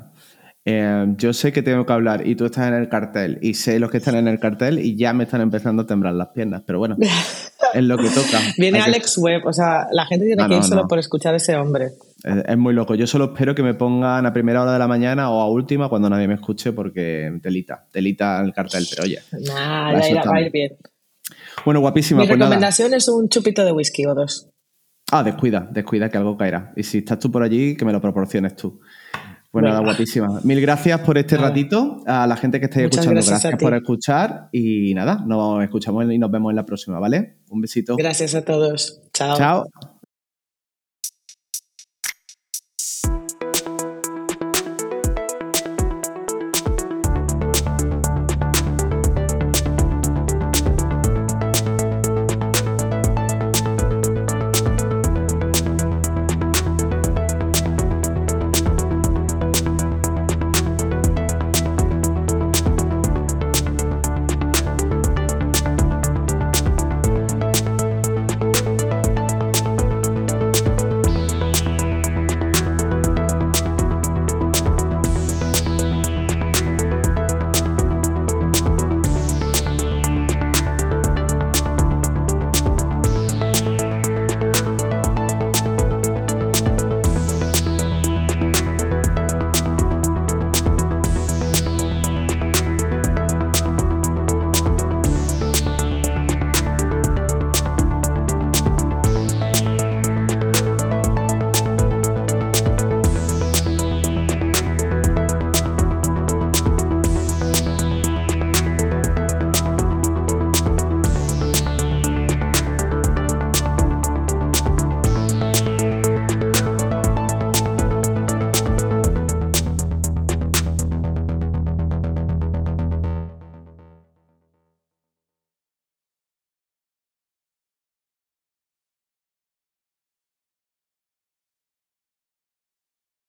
Eh, yo sé que tengo que hablar y tú estás en el cartel y sé los que están en el cartel y ya me están empezando a temblar las piernas, pero bueno, [laughs] es lo que toca. Viene Hay que- Alex Webb, o sea, la gente tiene Ah, que ir no, solo no. por escuchar a ese hombre. Es, es muy loco. Yo solo espero que me pongan a primera hora de la mañana o a última cuando nadie me escuche porque telita, telita el cartel, pero oye. Irá, va a ir bien. Bueno, guapísima, Mi pues nada. recomendación es un chupito de whisky o dos. Ah, descuida, descuida que algo caerá. Y si estás tú por allí, que me lo proporciones tú. Venga. nada, guapísima. Mil gracias por este Nada. ratito. A la gente que Muchas escuchando, gracias por escuchar. Y nada, nos escuchamos y nos vemos en la próxima, ¿vale? Un besito. Gracias a todos. Chao. Chao.